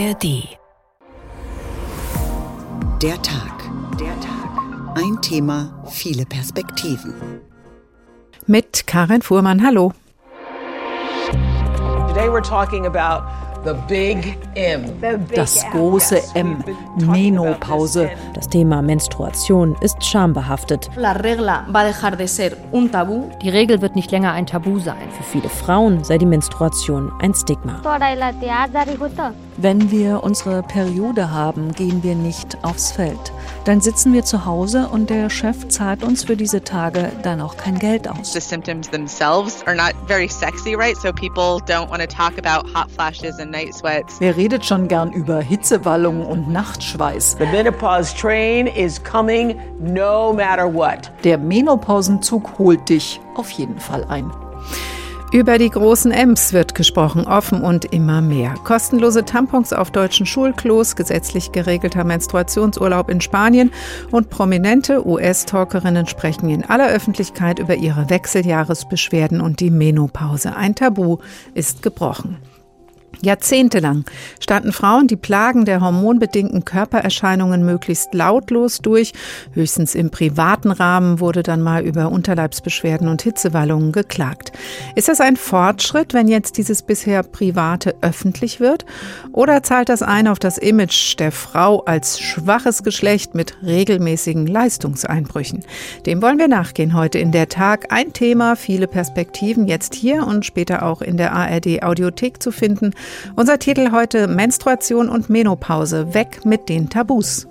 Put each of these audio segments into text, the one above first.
ARD. Der Tag. Der Tag. Ein Thema, viele Perspektiven. Mit Karin Fuhrmann. Hallo. Today we're talking about das große M, Menopause. Das Thema Menstruation ist schambehaftet. Die Regel wird nicht länger ein Tabu sein. Für viele Frauen sei die Menstruation ein Stigma. Wenn wir unsere Periode haben, gehen wir nicht aufs Feld. Dann sitzen wir zu Hause und der Chef zahlt uns für diese Tage dann auch kein Geld aus. The symptoms themselves are not very sexy, right? So people don't want to talk about hot flashes and night sweats. Wer redet schon gern über Hitzewallungen und Nachtschweiß? The menopause train is coming no matter what. Der Menopausenzug holt dich auf jeden Fall ein. Über die großen Ems wird gesprochen, offen und immer mehr. Kostenlose Tampons auf deutschen Schulklos, gesetzlich geregelter Menstruationsurlaub in Spanien und prominente US-Talkerinnen sprechen in aller Öffentlichkeit über ihre Wechseljahresbeschwerden und die Menopause. Ein Tabu ist gebrochen. Jahrzehntelang standen Frauen die Plagen der hormonbedingten Körpererscheinungen möglichst lautlos durch. Höchstens im privaten Rahmen wurde dann mal über Unterleibsbeschwerden und Hitzewallungen geklagt. Ist das ein Fortschritt, wenn jetzt dieses bisher Private öffentlich wird? Oder zahlt das ein auf das Image der Frau als schwaches Geschlecht mit regelmäßigen Leistungseinbrüchen? Dem wollen wir nachgehen heute in der Tag. Ein Thema, viele Perspektiven jetzt hier und später auch in der ARD Audiothek zu finden. Unser Titel heute Menstruation und Menopause. Weg mit den Tabus.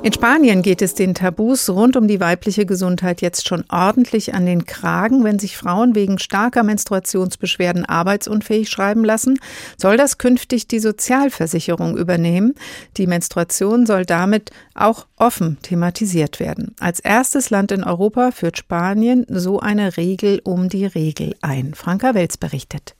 In Spanien geht es den Tabus rund um die weibliche Gesundheit jetzt schon ordentlich an den Kragen. Wenn sich Frauen wegen starker Menstruationsbeschwerden arbeitsunfähig schreiben lassen, soll das künftig die Sozialversicherung übernehmen. Die Menstruation soll damit auch offen thematisiert werden. Als erstes Land in Europa führt Spanien so eine Regel um die Regel ein. Franka Welz berichtet.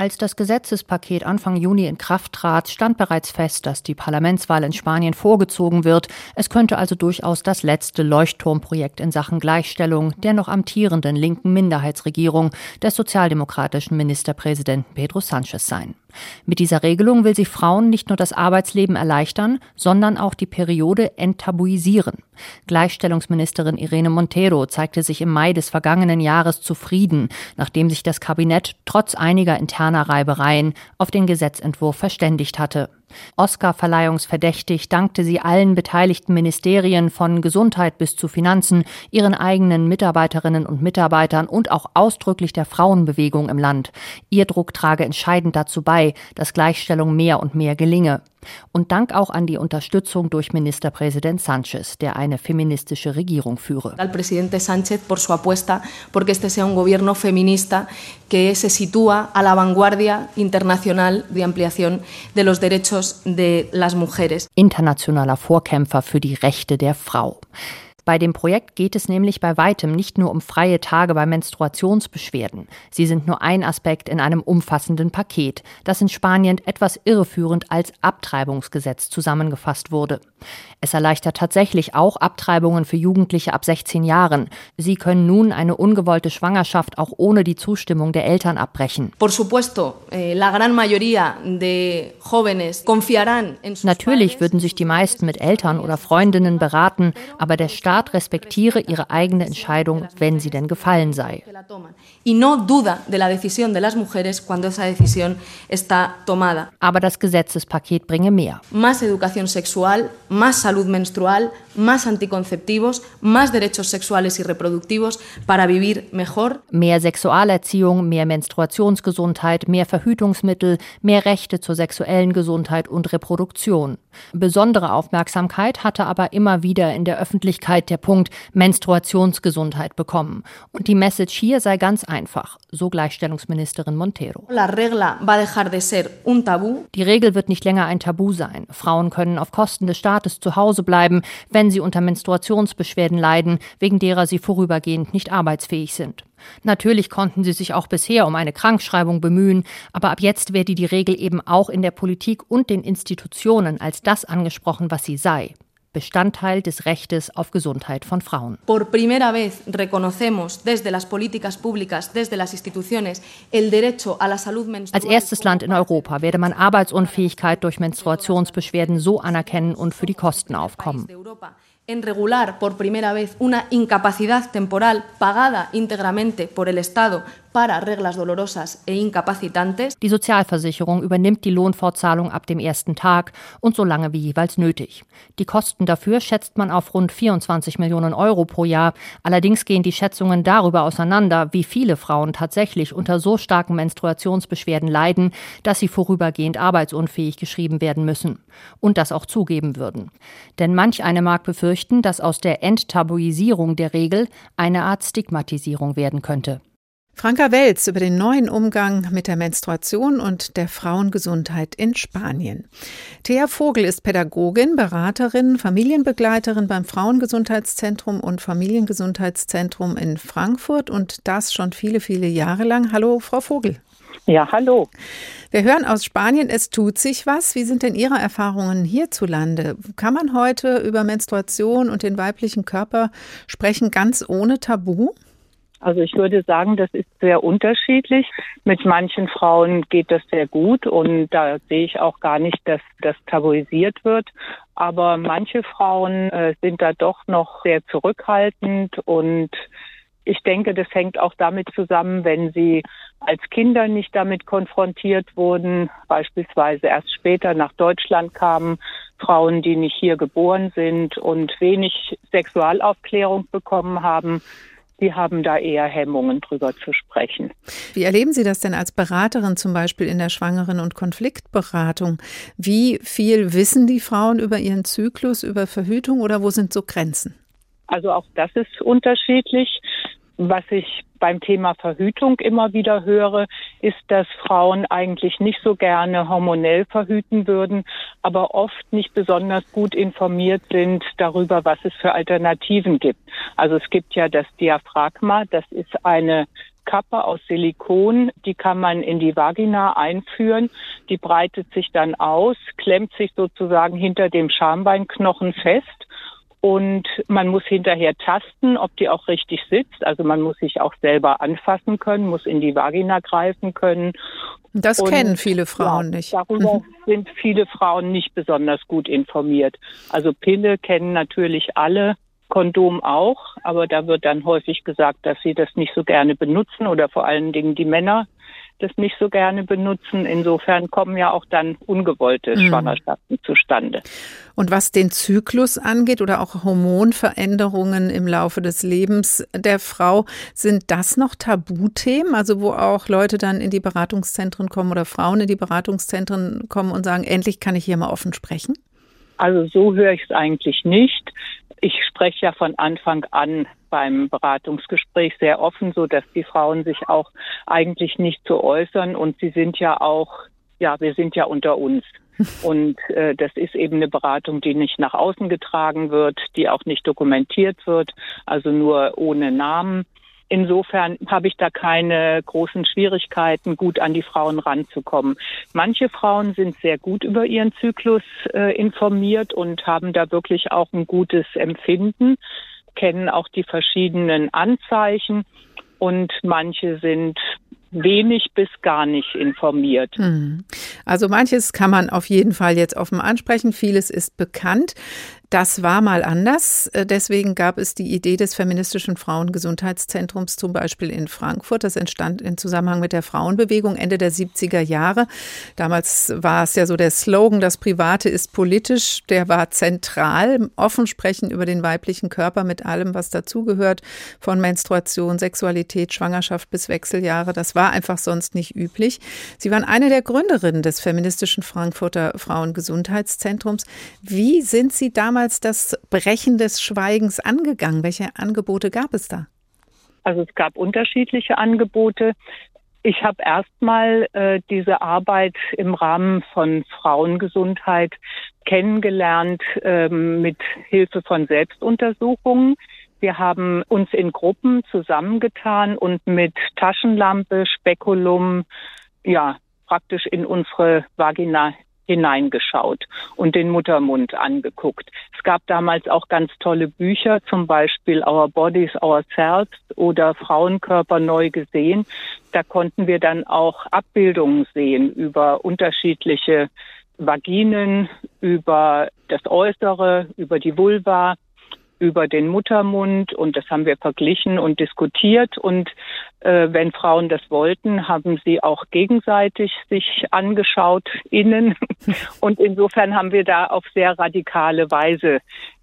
Als das Gesetzespaket Anfang Juni in Kraft trat, stand bereits fest, dass die Parlamentswahl in Spanien vorgezogen wird. Es könnte also durchaus das letzte Leuchtturmprojekt in Sachen Gleichstellung der noch amtierenden linken Minderheitsregierung des sozialdemokratischen Ministerpräsidenten Pedro Sanchez sein. Mit dieser Regelung will sie Frauen nicht nur das Arbeitsleben erleichtern, sondern auch die Periode enttabuisieren. Gleichstellungsministerin Irene Montero zeigte sich im Mai des vergangenen Jahres zufrieden, nachdem sich das Kabinett trotz einiger interner Reibereien auf den Gesetzentwurf verständigt hatte. Oscar-verleihungsverdächtig dankte sie allen beteiligten Ministerien von Gesundheit bis zu Finanzen, ihren eigenen Mitarbeiterinnen und Mitarbeitern und auch ausdrücklich der Frauenbewegung im Land. Ihr Druck trage entscheidend dazu bei, dass Gleichstellung mehr und mehr gelinge. Und Dank auch an die Unterstützung durch Ministerpräsident Sanchez, der eine feministische Regierung führe. Al presidente Sánchez por su apuesta porque este sea un gobierno feminista que se sitúa a la vanguardia internacional de ampliación de los derechos de las mujeres. Internationaler Vorkämpfer für die Rechte der Frau. Bei dem Projekt geht es nämlich bei weitem nicht nur um freie Tage bei Menstruationsbeschwerden. Sie sind nur ein Aspekt in einem umfassenden Paket, das in Spanien etwas irreführend als Abtreibungsgesetz zusammengefasst wurde. Es erleichtert tatsächlich auch Abtreibungen für Jugendliche ab 16 Jahren. Sie können nun eine ungewollte Schwangerschaft auch ohne die Zustimmung der Eltern abbrechen. Eh, Natürlich würden sich die meisten mit Eltern oder Freundinnen beraten, aber der Staat Staat respektiere ihre eigene Entscheidung, wenn sie denn gefallen sei. Aber das Gesetzespaket bringe mehr. Más educación sexual, más salud menstrual, más anticonceptivos, más derechos sexuales y reproductivos para vivir mejor. Mehr Sexualerziehung, mehr Menstruationsgesundheit, mehr Verhütungsmittel, mehr Rechte zur sexuellen Gesundheit und Reproduktion. Besondere Aufmerksamkeit hatte aber immer wieder in der Öffentlichkeit der Punkt Menstruationsgesundheit bekommen. Und die Message hier sei ganz einfach, so Gleichstellungsministerin Montero. Die Regel wird nicht länger ein Tabu sein. Frauen können auf Kosten des Staates zu Hause bleiben, wenn sie unter Menstruationsbeschwerden leiden, wegen derer sie vorübergehend nicht arbeitsfähig sind. Natürlich konnten sie sich auch bisher um eine Krankschreibung bemühen, aber ab jetzt werde die Regel eben auch in der Politik und den Institutionen als das angesprochen, was sie sei Bestandteil des Rechtes auf Gesundheit von Frauen. Por primera vez reconocemos desde las políticas públicas, desde las instituciones, el derecho a la salud menstrual. Als erstes Land in Europa werde man Arbeitsunfähigkeit durch Menstruationsbeschwerden so anerkennen und für die Kosten aufkommen en regular por primera vez una incapacidad temporal pagada íntegramente por el Estado para reglas dolorosas e incapacitantes. Die Sozialversicherung übernimmt die Lohnfortzahlung ab dem ersten Tag und so lange wie jeweils nötig. Die Kosten dafür schätzt man auf rund 24 Millionen Euro pro Jahr. Allerdings gehen die Schätzungen darüber auseinander, wie viele Frauen tatsächlich unter so starken Menstruationsbeschwerden leiden, dass sie vorübergehend arbeitsunfähig geschrieben werden müssen und das auch zugeben würden. Denn manch eine mag befürchten, dass aus der Enttabuisierung der Regel eine Art Stigmatisierung werden könnte. Franka Welz über den neuen Umgang mit der Menstruation und der Frauengesundheit in Spanien. Thea Vogel ist Pädagogin, Beraterin, Familienbegleiterin beim Frauengesundheitszentrum und Familiengesundheitszentrum in Frankfurt und das schon viele, viele Jahre lang. Hallo, Frau Vogel. Ja, hallo. Wir hören aus Spanien, es tut sich was. Wie sind denn Ihre Erfahrungen hierzulande? Kann man heute über Menstruation und den weiblichen Körper sprechen, ganz ohne Tabu? Also ich würde sagen, das ist sehr unterschiedlich. Mit manchen Frauen geht das sehr gut und da sehe ich auch gar nicht, dass das tabuisiert wird. Aber manche Frauen äh, sind da doch noch sehr zurückhaltend und ich denke, das hängt auch damit zusammen, wenn sie als Kinder nicht damit konfrontiert wurden, beispielsweise erst später nach Deutschland kamen, Frauen, die nicht hier geboren sind und wenig Sexualaufklärung bekommen haben, die haben da eher Hemmungen, drüber zu sprechen. Wie erleben Sie das denn als Beraterin zum Beispiel in der Schwangeren- und Konfliktberatung? Wie viel wissen die Frauen über ihren Zyklus, über Verhütung oder wo sind so Grenzen? Also auch das ist unterschiedlich. Was ich beim Thema Verhütung immer wieder höre, ist, dass Frauen eigentlich nicht so gerne hormonell verhüten würden, aber oft nicht besonders gut informiert sind darüber, was es für Alternativen gibt. Also es gibt ja das Diaphragma, das ist eine Kappe aus Silikon, die kann man in die Vagina einführen, die breitet sich dann aus, klemmt sich sozusagen hinter dem Schambeinknochen fest und man muss hinterher tasten, ob die auch richtig sitzt. Also man muss sich auch selber anfassen können, muss in die Vagina greifen können. Das und, kennen viele Frauen ja, nicht. Darüber mhm. sind viele Frauen nicht besonders gut informiert. Also Pille kennen natürlich alle. Kondom auch, aber da wird dann häufig gesagt, dass sie das nicht so gerne benutzen oder vor allen Dingen die Männer das nicht so gerne benutzen. Insofern kommen ja auch dann ungewollte mhm. Schwangerschaften zustande. Und was den Zyklus angeht oder auch Hormonveränderungen im Laufe des Lebens der Frau, sind das noch Tabuthemen? Also wo auch Leute dann in die Beratungszentren kommen oder Frauen in die Beratungszentren kommen und sagen, endlich kann ich hier mal offen sprechen? Also so höre ich es eigentlich nicht. Ich spreche ja von Anfang an beim Beratungsgespräch sehr offen, so dass die Frauen sich auch eigentlich nicht so äußern und sie sind ja auch, ja, wir sind ja unter uns. Und äh, das ist eben eine Beratung, die nicht nach außen getragen wird, die auch nicht dokumentiert wird, also nur ohne Namen. Insofern habe ich da keine großen Schwierigkeiten, gut an die Frauen ranzukommen. Manche Frauen sind sehr gut über ihren Zyklus äh, informiert und haben da wirklich auch ein gutes Empfinden, kennen auch die verschiedenen Anzeichen und manche sind wenig bis gar nicht informiert. Hm. Also manches kann man auf jeden Fall jetzt offen ansprechen, vieles ist bekannt. Das war mal anders. Äh, deswegen gab es die Idee des feministischen Frauengesundheitszentrums zum Beispiel in Frankfurt. Das entstand in Zusammenhang mit der Frauenbewegung Ende der 70er Jahre. Damals war es ja so der Slogan, das Private ist politisch. Der war zentral. Offen sprechen über den weiblichen Körper mit allem, was dazugehört. Von Menstruation, Sexualität, Schwangerschaft bis Wechseljahre. Das war einfach sonst nicht üblich. Sie waren eine der Gründerinnen des feministischen Frankfurter Frauengesundheitszentrums. Wie sind Sie damals damals das Brechen des Schweigens angegangen? Welche Angebote gab es da? Also es gab unterschiedliche Angebote. Ich habe erstmal äh, diese Arbeit im Rahmen von Frauengesundheit kennengelernt äh, mit Hilfe von Selbstuntersuchungen. Wir haben uns in Gruppen zusammengetan und mit Taschenlampe, Spekulum, ja, praktisch in unsere Vagina hineingeschaut und den Muttermund angeguckt. Es gab damals auch ganz tolle Bücher, zum Beispiel Our Bodies, Ourselves oder Frauenkörper neu gesehen. Da konnten wir dann auch Abbildungen sehen über unterschiedliche Vaginen, über das Äußere, über die Vulva, über den Muttermund und das haben wir verglichen und diskutiert. Und äh, wenn Frauen das wollten, haben sie auch gegenseitig sich angeschaut innen. Und insofern haben wir da auf sehr radikale Weise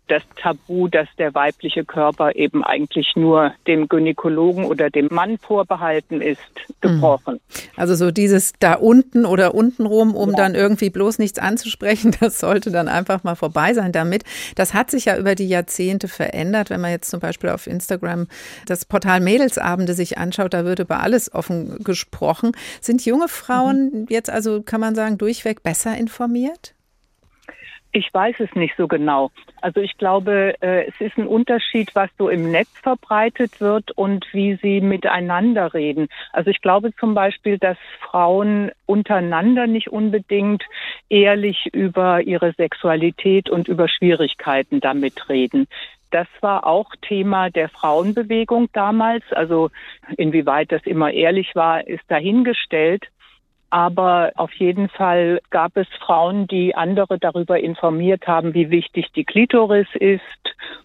das Tabu, dass der weibliche Körper eben eigentlich nur dem Gynäkologen oder dem Mann vorbehalten ist, gebrochen. Hm. Also so dieses da unten oder untenrum, um ja. dann irgendwie bloß nichts anzusprechen, das sollte dann einfach mal vorbei sein damit. Das hat sich ja über die Jahrzehnte verändert. Wenn man jetzt zum Beispiel auf Instagram das Portal Mädelsabende sich anschaut, da wird über alles offen gesprochen. Sind junge Frauen mhm. jetzt also, kann man sagen, durchweg besser informiert? Ich weiß es nicht so genau. Also ich glaube, äh, es ist ein Unterschied, was so im Netz verbreitet wird und wie sie miteinander reden. Also ich glaube zum Beispiel, dass Frauen untereinander nicht unbedingt ehrlich über ihre Sexualität und über Schwierigkeiten damit reden. Das war auch Thema der Frauenbewegung damals. Also inwieweit das immer ehrlich war, ist dahingestellt. Aber auf jeden Fall gab es Frauen, die andere darüber informiert haben, wie wichtig die Klitoris ist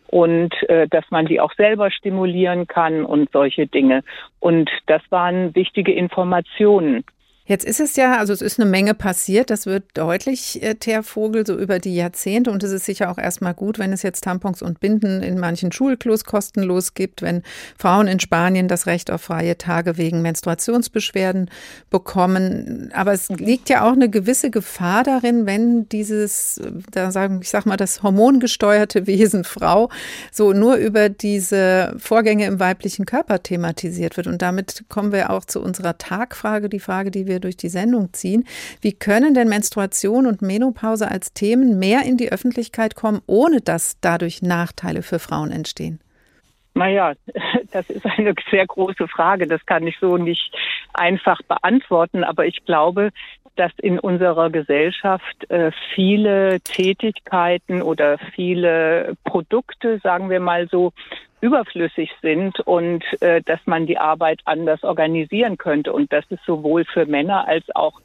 und äh, dass man die auch selber stimulieren kann und solche Dinge. Und das waren wichtige Informationen. Jetzt ist es ja, also es ist eine Menge passiert, das wird deutlich, äh, Thea Vogel, so über die Jahrzehnte. Und es ist sicher auch erstmal gut, wenn es jetzt Tampons und Binden in manchen Schulklos kostenlos gibt, wenn Frauen in Spanien das Recht auf freie Tage wegen Menstruationsbeschwerden bekommen. Aber es liegt ja auch eine gewisse Gefahr darin, wenn dieses, da sagen, ich sag mal, das hormongesteuerte Wesen Frau so nur über diese Vorgänge im weiblichen Körper thematisiert wird. Und damit kommen wir auch zu unserer Tagfrage, die Frage, die wir durch die Sendung ziehen. Wie können denn Menstruation und Menopause als Themen mehr in die Öffentlichkeit kommen, ohne dass dadurch Nachteile für Frauen entstehen? Naja, das ist eine sehr große Frage. Das kann ich so nicht einfach beantworten. Aber ich glaube, dass in unserer Gesellschaft äh, viele Tätigkeiten oder viele Produkte, sagen wir mal so, überflüssig sind und äh, dass man die Arbeit anders organisieren könnte und dass es sowohl für Männer als auch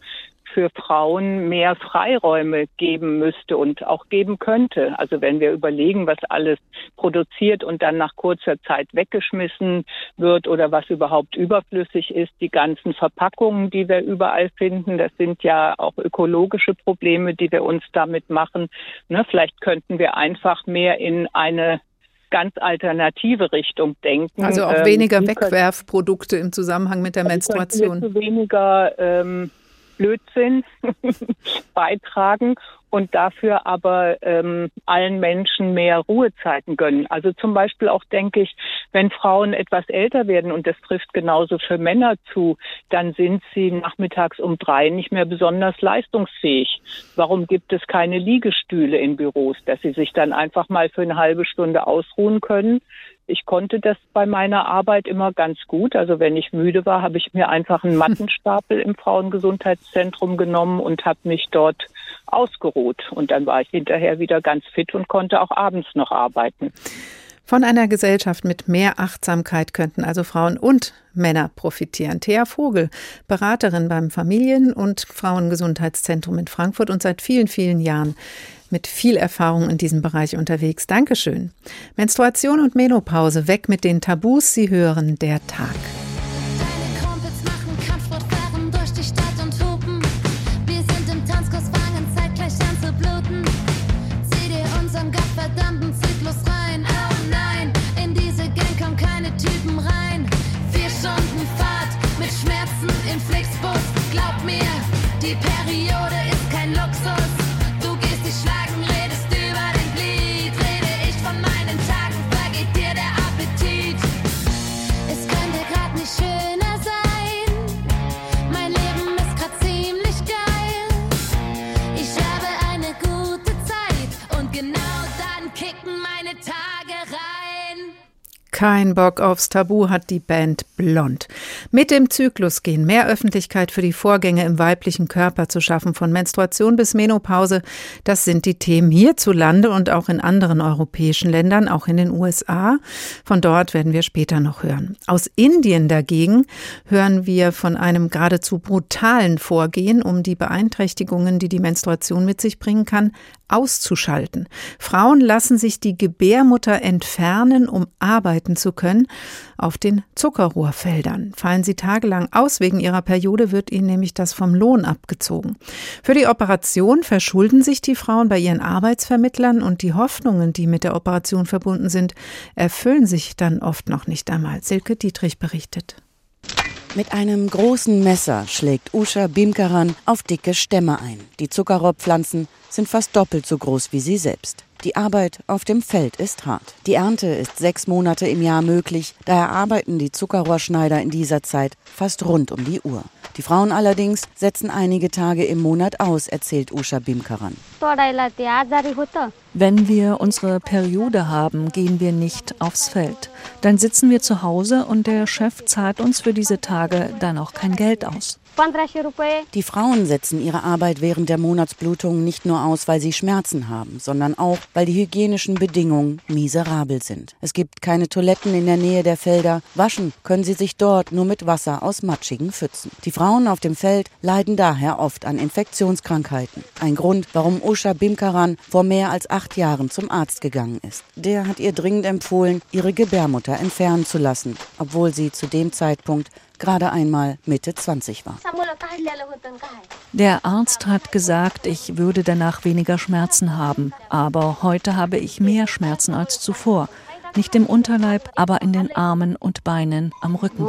für Frauen mehr Freiräume geben müsste und auch geben könnte. Also wenn wir überlegen, was alles produziert und dann nach kurzer Zeit weggeschmissen wird oder was überhaupt überflüssig ist, die ganzen Verpackungen, die wir überall finden, das sind ja auch ökologische Probleme, die wir uns damit machen. Ne, vielleicht könnten wir einfach mehr in eine ganz alternative Richtung denken. Also auch ähm, weniger Wegwerfprodukte im Zusammenhang mit der also Menstruation. Weniger ähm, Blödsinn beitragen und dafür aber ähm, allen Menschen mehr Ruhezeiten gönnen. Also zum Beispiel auch denke ich, wenn Frauen etwas älter werden und das trifft genauso für Männer zu, dann sind sie nachmittags um drei nicht mehr besonders leistungsfähig. Warum gibt es keine Liegestühle in Büros, dass sie sich dann einfach mal für eine halbe Stunde ausruhen können? Ich konnte das bei meiner Arbeit immer ganz gut. Also wenn ich müde war, habe ich mir einfach einen Mattenstapel im Frauengesundheitszentrum genommen und habe mich dort ausgeruht. Und dann war ich hinterher wieder ganz fit und konnte auch abends noch arbeiten. Von einer Gesellschaft mit mehr Achtsamkeit könnten also Frauen und Männer profitieren. Thea Vogel, Beraterin beim Familien- und Frauengesundheitszentrum in Frankfurt und seit vielen, vielen Jahren mit viel Erfahrung in diesem Bereich unterwegs. Dankeschön. Menstruation und Menopause, weg mit den Tabus. Sie hören der Tag. Kein Bock aufs Tabu hat die Band Blond. Mit dem Zyklus gehen mehr Öffentlichkeit für die Vorgänge im weiblichen Körper zu schaffen, von Menstruation bis Menopause. Das sind die Themen hierzulande und auch in anderen europäischen Ländern, auch in den USA. Von dort werden wir später noch hören. Aus Indien dagegen hören wir von einem geradezu brutalen Vorgehen, um die Beeinträchtigungen, die die Menstruation mit sich bringen kann, auszuschalten. Frauen lassen sich die Gebärmutter entfernen, um arbeiten zu können. Auf den Zuckerrohrfeldern fallen sie tagelang aus. Wegen ihrer Periode wird ihnen nämlich das vom Lohn abgezogen. Für die Operation verschulden sich die Frauen bei ihren Arbeitsvermittlern und die Hoffnungen, die mit der Operation verbunden sind, erfüllen sich dann oft noch nicht einmal. Silke Dietrich berichtet. Mit einem großen Messer schlägt Usha Bimkaran auf dicke Stämme ein. Die Zuckerrohrpflanzen sind fast doppelt so groß wie sie selbst. Die Arbeit auf dem Feld ist hart. Die Ernte ist sechs Monate im Jahr möglich, daher arbeiten die Zuckerrohrschneider in dieser Zeit fast rund um die Uhr. Die Frauen allerdings setzen einige Tage im Monat aus, erzählt Usha Bimkaran. Wenn wir unsere Periode haben, gehen wir nicht aufs Feld. Dann sitzen wir zu Hause und der Chef zahlt uns für diese Tage dann auch kein Geld aus. Die Frauen setzen ihre Arbeit während der Monatsblutung nicht nur aus, weil sie Schmerzen haben, sondern auch, weil die hygienischen Bedingungen miserabel sind. Es gibt keine Toiletten in der Nähe der Felder. Waschen können sie sich dort nur mit Wasser aus matschigen Pfützen. Die Frauen auf dem Feld leiden daher oft an Infektionskrankheiten. Ein Grund, warum Usha Bimkaran vor mehr als acht Jahren zum Arzt gegangen ist. Der hat ihr dringend empfohlen, ihre Gebärmutter entfernen zu lassen, obwohl sie zu dem Zeitpunkt gerade einmal Mitte 20 war. Der Arzt hat gesagt, ich würde danach weniger Schmerzen haben, aber heute habe ich mehr Schmerzen als zuvor. Nicht im Unterleib, aber in den Armen und Beinen am Rücken.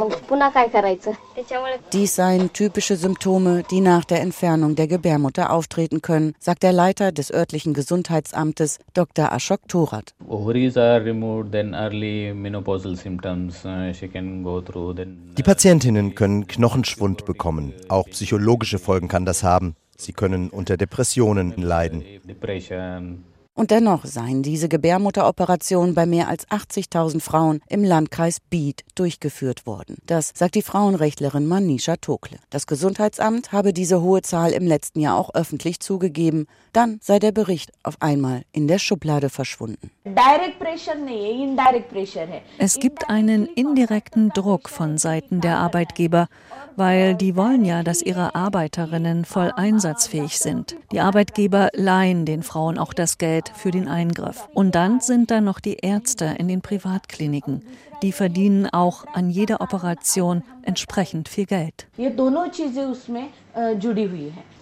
Dies seien typische Symptome, die nach der Entfernung der Gebärmutter auftreten können, sagt der Leiter des örtlichen Gesundheitsamtes Dr. Ashok Thorat. Die Patientinnen können Knochenschwund bekommen. Auch psychologische Folgen kann das haben. Sie können unter Depressionen leiden. Und dennoch seien diese Gebärmutteroperationen bei mehr als 80.000 Frauen im Landkreis Bied durchgeführt worden. Das sagt die Frauenrechtlerin Manisha Tokle. Das Gesundheitsamt habe diese hohe Zahl im letzten Jahr auch öffentlich zugegeben. Dann sei der Bericht auf einmal in der Schublade verschwunden. Es gibt einen indirekten Druck von Seiten der Arbeitgeber, weil die wollen ja, dass ihre Arbeiterinnen voll einsatzfähig sind. Die Arbeitgeber leihen den Frauen auch das Geld für den Eingriff. Und dann sind da noch die Ärzte in den Privatkliniken. Die verdienen auch an jeder Operation entsprechend viel Geld. Wie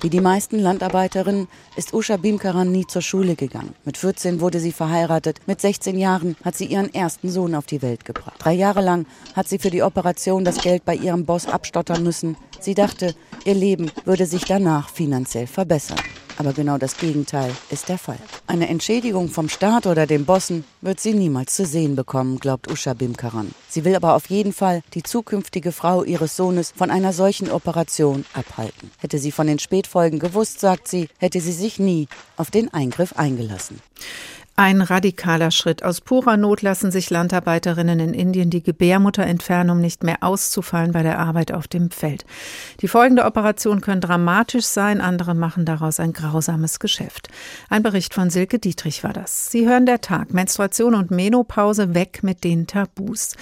die meisten Landarbeiterinnen ist Usha Bimkaran nie zur Schule gegangen. Mit 14 wurde sie verheiratet. Mit 16 Jahren hat sie ihren ersten Sohn auf die Welt gebracht. Drei Jahre lang hat sie für die Operation das Geld bei ihrem Boss abstottern müssen. Sie dachte, ihr Leben würde sich danach finanziell verbessern. Aber genau das Gegenteil ist der Fall. Eine Entschädigung vom Staat oder den Bossen wird sie niemals zu sehen bekommen, glaubt Usha Bimkaran. Sie will aber auf jeden Fall die zukünftige Frau ihres Sohnes von einer solchen Operation abhalten. Hätte sie von den Spätfolgen gewusst, sagt sie, hätte sie sich nie auf den Eingriff eingelassen. Ein radikaler Schritt. Aus purer Not lassen sich Landarbeiterinnen in Indien die Gebärmutter entfernen, um nicht mehr auszufallen bei der Arbeit auf dem Feld. Die folgende Operation können dramatisch sein, andere machen daraus ein grausames Geschäft. Ein Bericht von Silke Dietrich war das. Sie hören der Tag. Menstruation und Menopause weg mit den Tabus.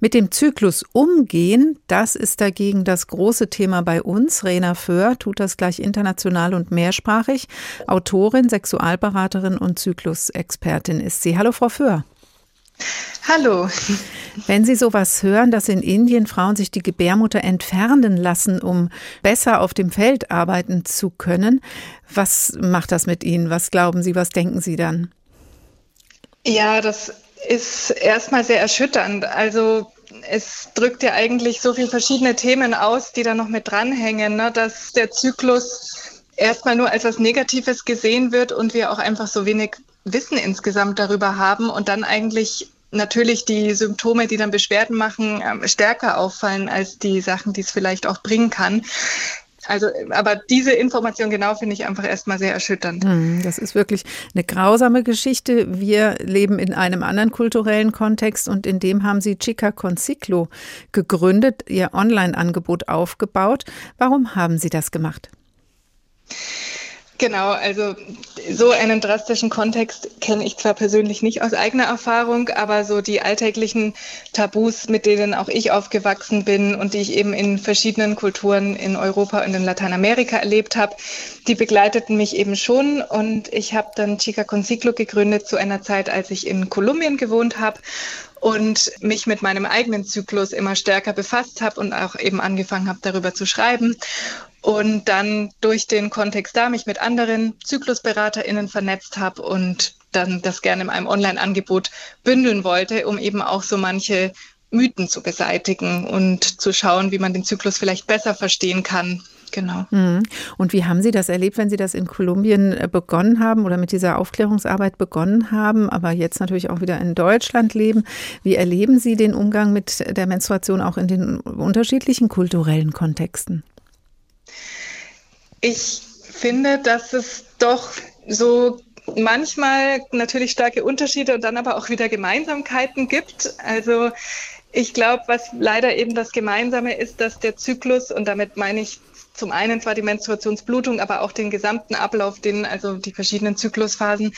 Mit dem Zyklus umgehen, das ist dagegen das große Thema bei uns. Rena Föhr tut das gleich international und mehrsprachig. Autorin, Sexualberaterin und Zyklusexpertin. Expertin ist sie. Hallo, Frau Föhr. Hallo. Wenn Sie sowas hören, dass in Indien Frauen sich die Gebärmutter entfernen lassen, um besser auf dem Feld arbeiten zu können, was macht das mit Ihnen? Was glauben Sie, was denken Sie dann? Ja, das ist erstmal sehr erschütternd. Also es drückt ja eigentlich so viele verschiedene Themen aus, die da noch mit dranhängen, ne? dass der Zyklus erstmal nur als was Negatives gesehen wird und wir auch einfach so wenig Wissen insgesamt darüber haben und dann eigentlich natürlich die Symptome, die dann Beschwerden machen, ähm, stärker auffallen als die Sachen, die es vielleicht auch bringen kann. Also, aber diese Information genau finde ich einfach erstmal sehr erschütternd. Hm, das ist wirklich eine grausame Geschichte. Wir leben in einem anderen kulturellen Kontext und in dem haben Sie Chica Conciclo gegründet, Ihr Online-Angebot aufgebaut. Warum haben Sie das gemacht? Genau, also so einen drastischen Kontext kenne ich zwar persönlich nicht aus eigener Erfahrung, aber so die alltäglichen Tabus, mit denen auch ich aufgewachsen bin und die ich eben in verschiedenen Kulturen in Europa und in Lateinamerika erlebt habe, die begleiteten mich eben schon. Und ich habe dann Chica Conciclo gegründet zu einer Zeit, als ich in Kolumbien gewohnt habe und mich mit meinem eigenen Zyklus immer stärker befasst habe und auch eben angefangen habe, darüber zu schreiben und dann durch den Kontext da mich mit anderen ZyklusberaterInnen vernetzt habe und dann das gerne in einem Online-Angebot bündeln wollte, um eben auch so manche Mythen zu beseitigen und zu schauen, wie man den Zyklus vielleicht besser verstehen kann. Genau. Mhm. Und wie haben Sie das erlebt, wenn Sie das in Kolumbien äh, begonnen haben oder mit dieser Aufklärungsarbeit begonnen haben, aber jetzt natürlich auch wieder in Deutschland leben? Wie erleben Sie den Umgang mit der Menstruation auch in den unterschiedlichen kulturellen Kontexten? Ich finde, dass es doch so manchmal natürlich starke Unterschiede und dann aber auch wieder Gemeinsamkeiten gibt. Also ich glaube, was leider eben das Gemeinsame ist, dass der Zyklus, und damit meine ich zum einen zwar die Menstruationsblutung, aber auch den gesamten Ablauf, den, also die verschiedenen Zyklusphasen,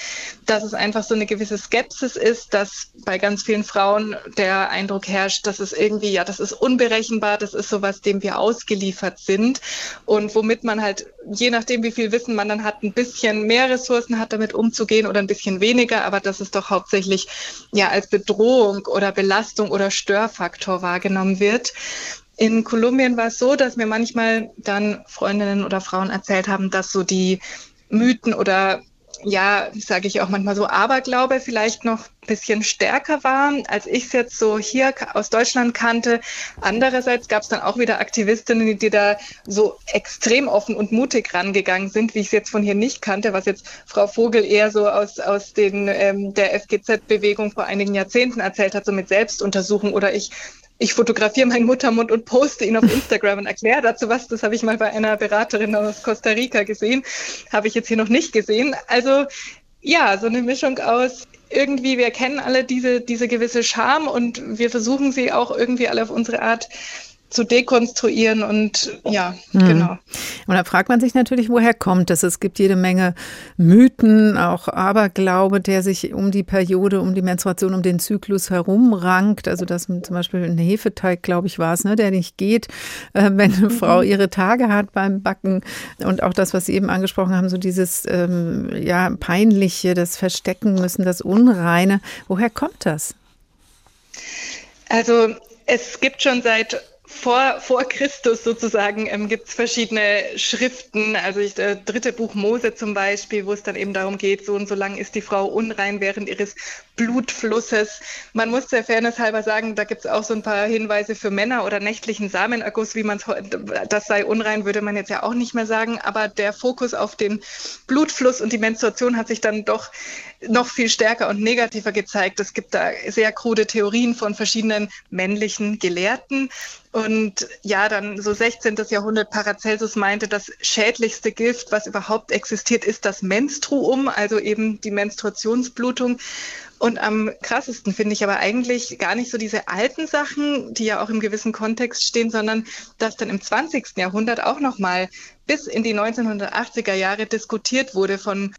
dass es einfach so eine gewisse Skepsis ist, dass bei ganz vielen Frauen der Eindruck herrscht, dass es irgendwie, ja, das ist unberechenbar, das ist sowas, dem wir ausgeliefert sind und womit man halt, je nachdem, wie viel Wissen man dann hat, ein bisschen mehr Ressourcen hat, damit umzugehen oder ein bisschen weniger, aber dass es doch hauptsächlich ja als Bedrohung oder Belastung oder Störfaktor wahrgenommen wird. In Kolumbien war es so, dass mir manchmal dann Freundinnen oder Frauen erzählt haben, dass so die Mythen oder ja, sage ich auch manchmal so, Aberglaube vielleicht noch ein bisschen stärker war, als ich es jetzt so hier aus Deutschland kannte. Andererseits gab es dann auch wieder Aktivistinnen, die da so extrem offen und mutig rangegangen sind, wie ich es jetzt von hier nicht kannte, was jetzt Frau Vogel eher so aus, aus den, ähm, der FGZ-Bewegung vor einigen Jahrzehnten erzählt hat, so mit Selbstuntersuchung oder ich ich fotografiere meinen Muttermund und poste ihn auf Instagram und erkläre dazu was. Das habe ich mal bei einer Beraterin aus Costa Rica gesehen. Habe ich jetzt hier noch nicht gesehen. Also ja, so eine Mischung aus irgendwie, wir kennen alle diese, diese gewisse Scham und wir versuchen sie auch irgendwie alle auf unsere Art zu dekonstruieren und ja, mhm. genau. Und da fragt man sich natürlich, woher kommt es? Es gibt jede Menge Mythen, auch Aberglaube, der sich um die Periode, um die Menstruation, um den Zyklus herumrankt. Also dass zum Beispiel ein Hefeteig, glaube ich, war es, ne, der nicht geht, äh, wenn eine mhm. Frau ihre Tage hat beim Backen. Und auch das, was Sie eben angesprochen haben, so dieses ähm, ja peinliche, das Verstecken müssen, das Unreine. Woher kommt das? Also es gibt schon seit vor, vor Christus sozusagen ähm, gibt es verschiedene Schriften, also ich, das dritte Buch Mose zum Beispiel, wo es dann eben darum geht, so und so lang ist die Frau unrein während ihres Blutflusses. Man muss der Fairness halber sagen, da gibt es auch so ein paar Hinweise für Männer oder nächtlichen Samenerguss, wie man es das sei unrein, würde man jetzt ja auch nicht mehr sagen, aber der Fokus auf den Blutfluss und die Menstruation hat sich dann doch noch viel stärker und negativer gezeigt. Es gibt da sehr krude Theorien von verschiedenen männlichen Gelehrten. Und ja, dann so 16. Jahrhundert Paracelsus meinte, das schädlichste Gift, was überhaupt existiert, ist das Menstruum, also eben die Menstruationsblutung. Und am krassesten finde ich aber eigentlich gar nicht so diese alten Sachen, die ja auch im gewissen Kontext stehen, sondern dass dann im 20. Jahrhundert auch nochmal bis in die 1980er Jahre diskutiert wurde von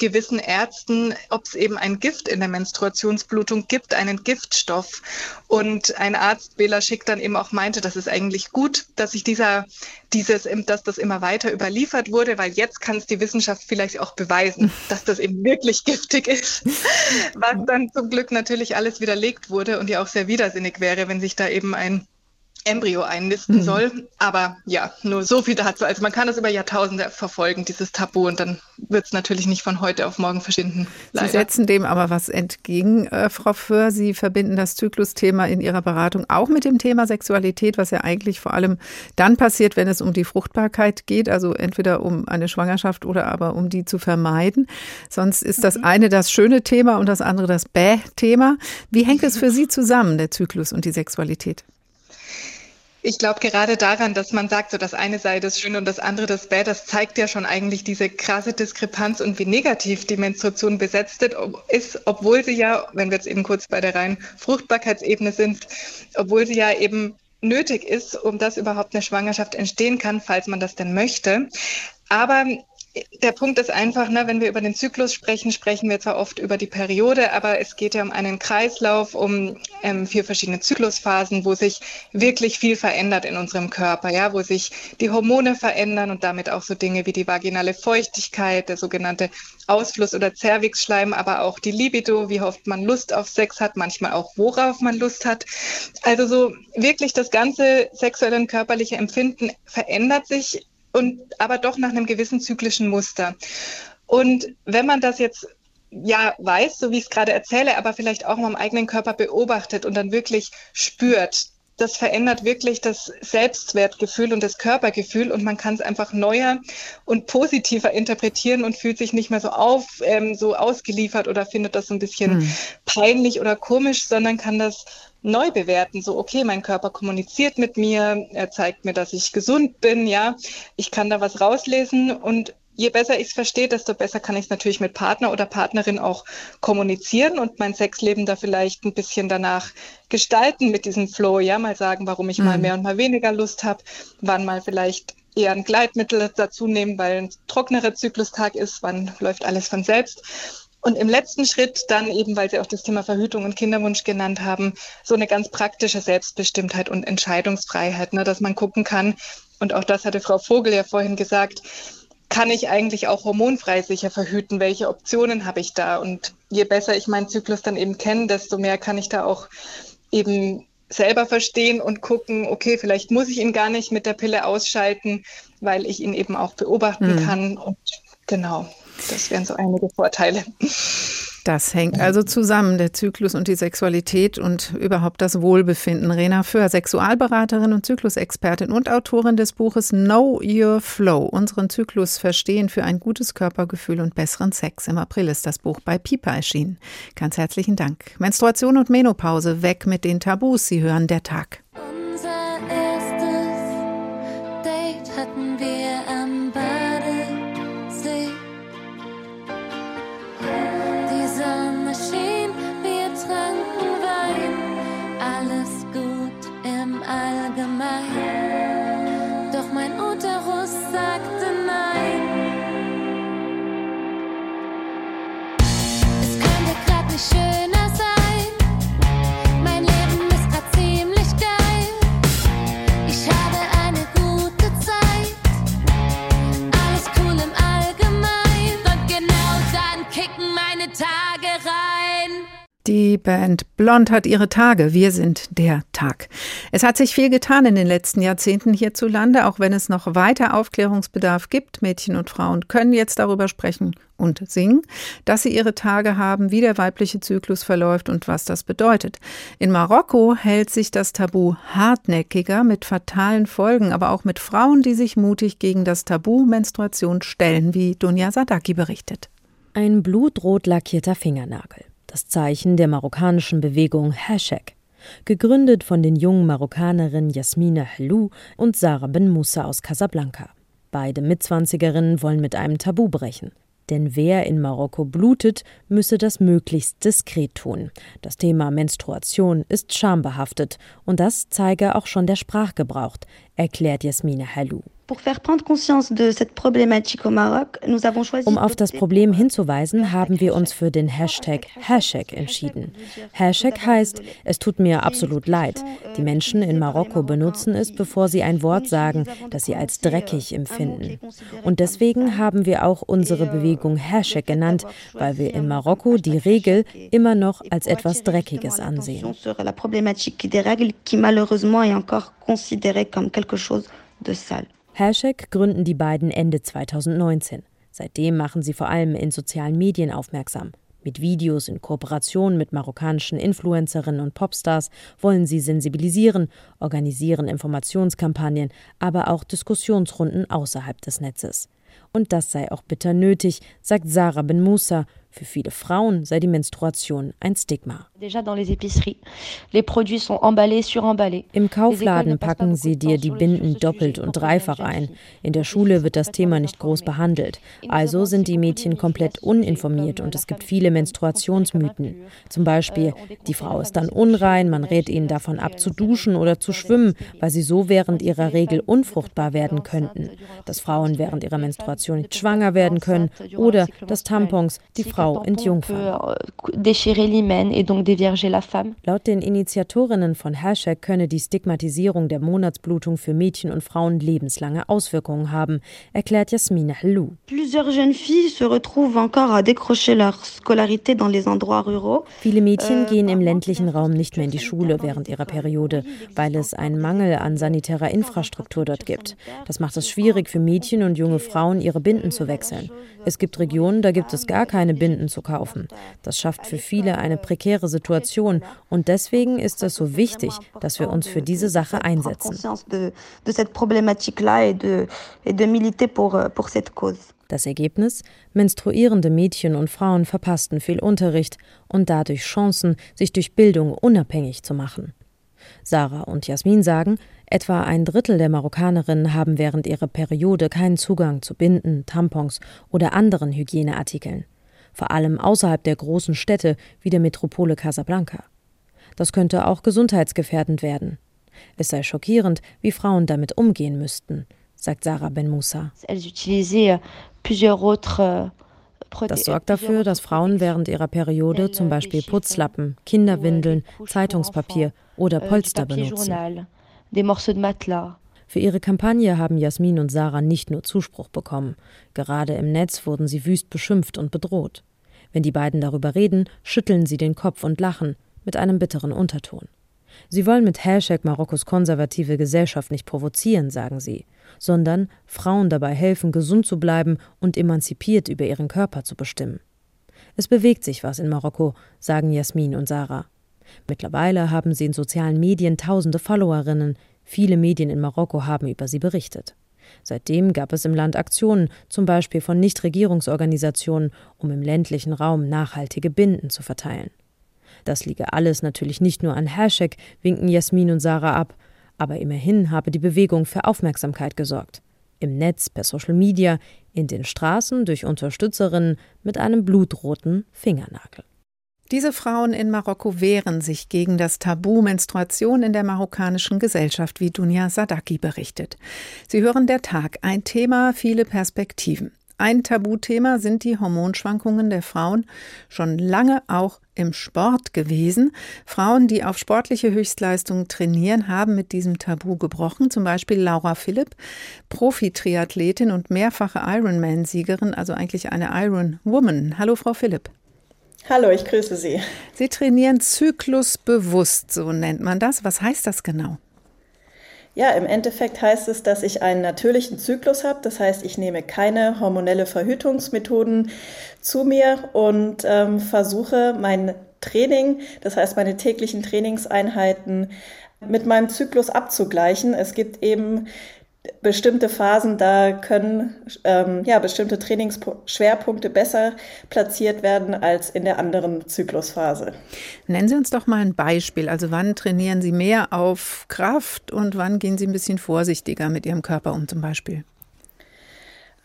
gewissen Ärzten, ob es eben ein Gift in der Menstruationsblutung gibt, einen Giftstoff. Und ein Arzt, Bela Schick, dann eben auch meinte, das ist eigentlich gut, dass sich dieser, dieses, dass das immer weiter überliefert wurde, weil jetzt kann es die Wissenschaft vielleicht auch beweisen, dass das eben wirklich giftig ist. Was dann zum Glück natürlich alles widerlegt wurde und ja auch sehr widersinnig wäre, wenn sich da eben ein Embryo einnisten mhm. soll. Aber ja, nur so viel dazu. Also man kann das über Jahrtausende verfolgen, dieses Tabu, und dann wird es natürlich nicht von heute auf morgen verschwinden. Leider. Sie setzen dem aber was entgegen, äh, Frau Föhr. Sie verbinden das Zyklusthema in Ihrer Beratung auch mit dem Thema Sexualität, was ja eigentlich vor allem dann passiert, wenn es um die Fruchtbarkeit geht, also entweder um eine Schwangerschaft oder aber um die zu vermeiden. Sonst ist das mhm. eine das schöne Thema und das andere das Bäh-Thema. Wie hängt es für Sie zusammen, der Zyklus und die Sexualität? Ich glaube gerade daran, dass man sagt, so das eine sei das Schöne und das andere das Bad, das zeigt ja schon eigentlich diese krasse Diskrepanz und wie negativ die Menstruation besetzt ist, obwohl sie ja, wenn wir jetzt eben kurz bei der reinen Fruchtbarkeitsebene sind, obwohl sie ja eben nötig ist, um dass überhaupt eine Schwangerschaft entstehen kann, falls man das denn möchte. Aber der Punkt ist einfach, ne, wenn wir über den Zyklus sprechen, sprechen wir zwar oft über die Periode, aber es geht ja um einen Kreislauf, um ähm, vier verschiedene Zyklusphasen, wo sich wirklich viel verändert in unserem Körper, ja, wo sich die Hormone verändern und damit auch so Dinge wie die vaginale Feuchtigkeit, der sogenannte Ausfluss oder Zervixschleim, aber auch die Libido, wie oft man Lust auf Sex hat, manchmal auch worauf man Lust hat. Also so wirklich das ganze sexuelle und körperliche Empfinden verändert sich und aber doch nach einem gewissen zyklischen Muster. Und wenn man das jetzt ja weiß, so wie ich es gerade erzähle, aber vielleicht auch mal im eigenen Körper beobachtet und dann wirklich spürt, das verändert wirklich das Selbstwertgefühl und das Körpergefühl und man kann es einfach neuer und positiver interpretieren und fühlt sich nicht mehr so auf, ähm, so ausgeliefert oder findet das ein bisschen hm. peinlich oder komisch, sondern kann das neu bewerten. So, okay, mein Körper kommuniziert mit mir, er zeigt mir, dass ich gesund bin, ja, ich kann da was rauslesen und je besser ich es verstehe, desto besser kann ich es natürlich mit Partner oder Partnerin auch kommunizieren und mein Sexleben da vielleicht ein bisschen danach gestalten mit diesem Flow, ja, mal sagen, warum ich mhm. mal mehr und mal weniger Lust habe, wann mal vielleicht eher ein Gleitmittel dazu nehmen, weil ein trockenerer Zyklustag ist, wann läuft alles von selbst. Und im letzten Schritt dann eben, weil Sie auch das Thema Verhütung und Kinderwunsch genannt haben, so eine ganz praktische Selbstbestimmtheit und Entscheidungsfreiheit, ne, dass man gucken kann. Und auch das hatte Frau Vogel ja vorhin gesagt. Kann ich eigentlich auch hormonfrei sicher verhüten? Welche Optionen habe ich da? Und je besser ich meinen Zyklus dann eben kenne, desto mehr kann ich da auch eben selber verstehen und gucken, okay, vielleicht muss ich ihn gar nicht mit der Pille ausschalten, weil ich ihn eben auch beobachten mhm. kann. Und genau. Das wären so einige Vorteile. Das hängt also zusammen, der Zyklus und die Sexualität und überhaupt das Wohlbefinden. Rena Föhr, Sexualberaterin und Zyklusexpertin und Autorin des Buches Know Your Flow, unseren Zyklus verstehen für ein gutes Körpergefühl und besseren Sex. Im April ist das Buch bei Pipa erschienen. Ganz herzlichen Dank. Menstruation und Menopause, weg mit den Tabus. Sie hören der Tag. Die Band Blond hat ihre Tage. Wir sind der Tag. Es hat sich viel getan in den letzten Jahrzehnten hierzulande, auch wenn es noch weiter Aufklärungsbedarf gibt. Mädchen und Frauen können jetzt darüber sprechen und singen, dass sie ihre Tage haben, wie der weibliche Zyklus verläuft und was das bedeutet. In Marokko hält sich das Tabu hartnäckiger mit fatalen Folgen, aber auch mit Frauen, die sich mutig gegen das Tabu Menstruation stellen, wie Dunja Sadaki berichtet. Ein blutrot lackierter Fingernagel das Zeichen der marokkanischen Bewegung Hashtag, gegründet von den jungen Marokkanerinnen Jasmina Helou und Sarah Ben Moussa aus Casablanca. Beide Mitzwanzigerinnen wollen mit einem Tabu brechen. Denn wer in Marokko blutet, müsse das möglichst diskret tun. Das Thema Menstruation ist schambehaftet und das zeige auch schon der Sprachgebrauch, erklärt Jasmina Halou. Um auf das Problem hinzuweisen, haben wir uns für den Hashtag Hashtag entschieden. Hashtag heißt, es tut mir absolut leid. Die Menschen in Marokko benutzen es, bevor sie ein Wort sagen, das sie als dreckig empfinden. Und deswegen haben wir auch unsere Bewegung Hashtag genannt, weil wir in Marokko die Regel immer noch als etwas Dreckiges ansehen. Hashtag gründen die beiden Ende 2019. Seitdem machen sie vor allem in sozialen Medien aufmerksam. Mit Videos in Kooperation mit marokkanischen Influencerinnen und Popstars wollen sie sensibilisieren, organisieren Informationskampagnen, aber auch Diskussionsrunden außerhalb des Netzes. Und das sei auch bitter nötig, sagt Sarah Ben Musa, Für viele Frauen sei die Menstruation ein Stigma. Im Kaufladen packen sie dir die Binden doppelt und dreifach ein. In der Schule wird das Thema nicht groß behandelt. Also sind die Mädchen komplett uninformiert und es gibt viele Menstruationsmythen. Zum Beispiel, die Frau ist dann unrein, man rät ihnen davon ab zu duschen oder zu schwimmen, weil sie so während ihrer Regel unfruchtbar werden könnten. Dass Frauen während ihrer Menstruation nicht schwanger werden können oder dass Tampons die Frau Frau entjungfern. Euh, Laut den Initiatorinnen von Hashtag könne die Stigmatisierung der Monatsblutung für Mädchen und Frauen lebenslange Auswirkungen haben, erklärt Jasmina Hallou. Viele Mädchen gehen im ländlichen Raum nicht mehr in die Schule während ihrer Periode, weil es einen Mangel an sanitärer Infrastruktur dort gibt. Das macht es schwierig für Mädchen und junge Frauen, ihre Binden zu wechseln. Es gibt Regionen, da gibt es gar keine Binden Binden zu kaufen. Das schafft für viele eine prekäre Situation und deswegen ist es so wichtig, dass wir uns für diese Sache einsetzen. Das Ergebnis? Menstruierende Mädchen und Frauen verpassten viel Unterricht und dadurch Chancen, sich durch Bildung unabhängig zu machen. Sarah und Jasmin sagen, etwa ein Drittel der Marokkanerinnen haben während ihrer Periode keinen Zugang zu Binden, Tampons oder anderen Hygieneartikeln vor allem außerhalb der großen Städte wie der Metropole Casablanca. Das könnte auch gesundheitsgefährdend werden. Es sei schockierend, wie Frauen damit umgehen müssten, sagt Sarah Ben Moussa. Das sorgt dafür, dass Frauen während ihrer Periode zum Beispiel Putzlappen, Kinderwindeln, Zeitungspapier oder Polster benutzen. Für ihre Kampagne haben Jasmin und Sarah nicht nur Zuspruch bekommen. Gerade im Netz wurden sie wüst beschimpft und bedroht. Wenn die beiden darüber reden, schütteln sie den Kopf und lachen, mit einem bitteren Unterton. Sie wollen mit Hashtag Marokkos konservative Gesellschaft nicht provozieren, sagen sie, sondern Frauen dabei helfen, gesund zu bleiben und emanzipiert über ihren Körper zu bestimmen. Es bewegt sich was in Marokko, sagen Jasmin und Sarah. Mittlerweile haben sie in sozialen Medien tausende Followerinnen, viele Medien in Marokko haben über sie berichtet. Seitdem gab es im Land Aktionen, zum Beispiel von Nichtregierungsorganisationen, um im ländlichen Raum nachhaltige Binden zu verteilen. Das liege alles natürlich nicht nur an Hashtag, winken Jasmin und Sarah ab, aber immerhin habe die Bewegung für Aufmerksamkeit gesorgt. Im Netz, per Social Media, in den Straßen durch Unterstützerinnen mit einem blutroten Fingernagel. Diese Frauen in Marokko wehren sich gegen das Tabu Menstruation in der marokkanischen Gesellschaft, wie Dunja Sadaki berichtet. Sie hören der Tag, ein Thema, viele Perspektiven. Ein Tabuthema sind die Hormonschwankungen der Frauen, schon lange auch im Sport gewesen. Frauen, die auf sportliche Höchstleistungen trainieren, haben mit diesem Tabu gebrochen. Zum Beispiel Laura Philipp, Profi-Triathletin und mehrfache Ironman-Siegerin, also eigentlich eine Iron Woman. Hallo, Frau Philipp. Hallo, ich grüße Sie. Sie trainieren zyklusbewusst, so nennt man das. Was heißt das genau? Ja, im Endeffekt heißt es, dass ich einen natürlichen Zyklus habe. Das heißt, ich nehme keine hormonelle Verhütungsmethoden zu mir und ähm, versuche mein Training, das heißt meine täglichen Trainingseinheiten, mit meinem Zyklus abzugleichen. Es gibt eben bestimmte Phasen, da können ähm, ja, bestimmte Trainingsschwerpunkte besser platziert werden als in der anderen Zyklusphase. Nennen Sie uns doch mal ein Beispiel. Also wann trainieren Sie mehr auf Kraft und wann gehen Sie ein bisschen vorsichtiger mit Ihrem Körper um zum Beispiel?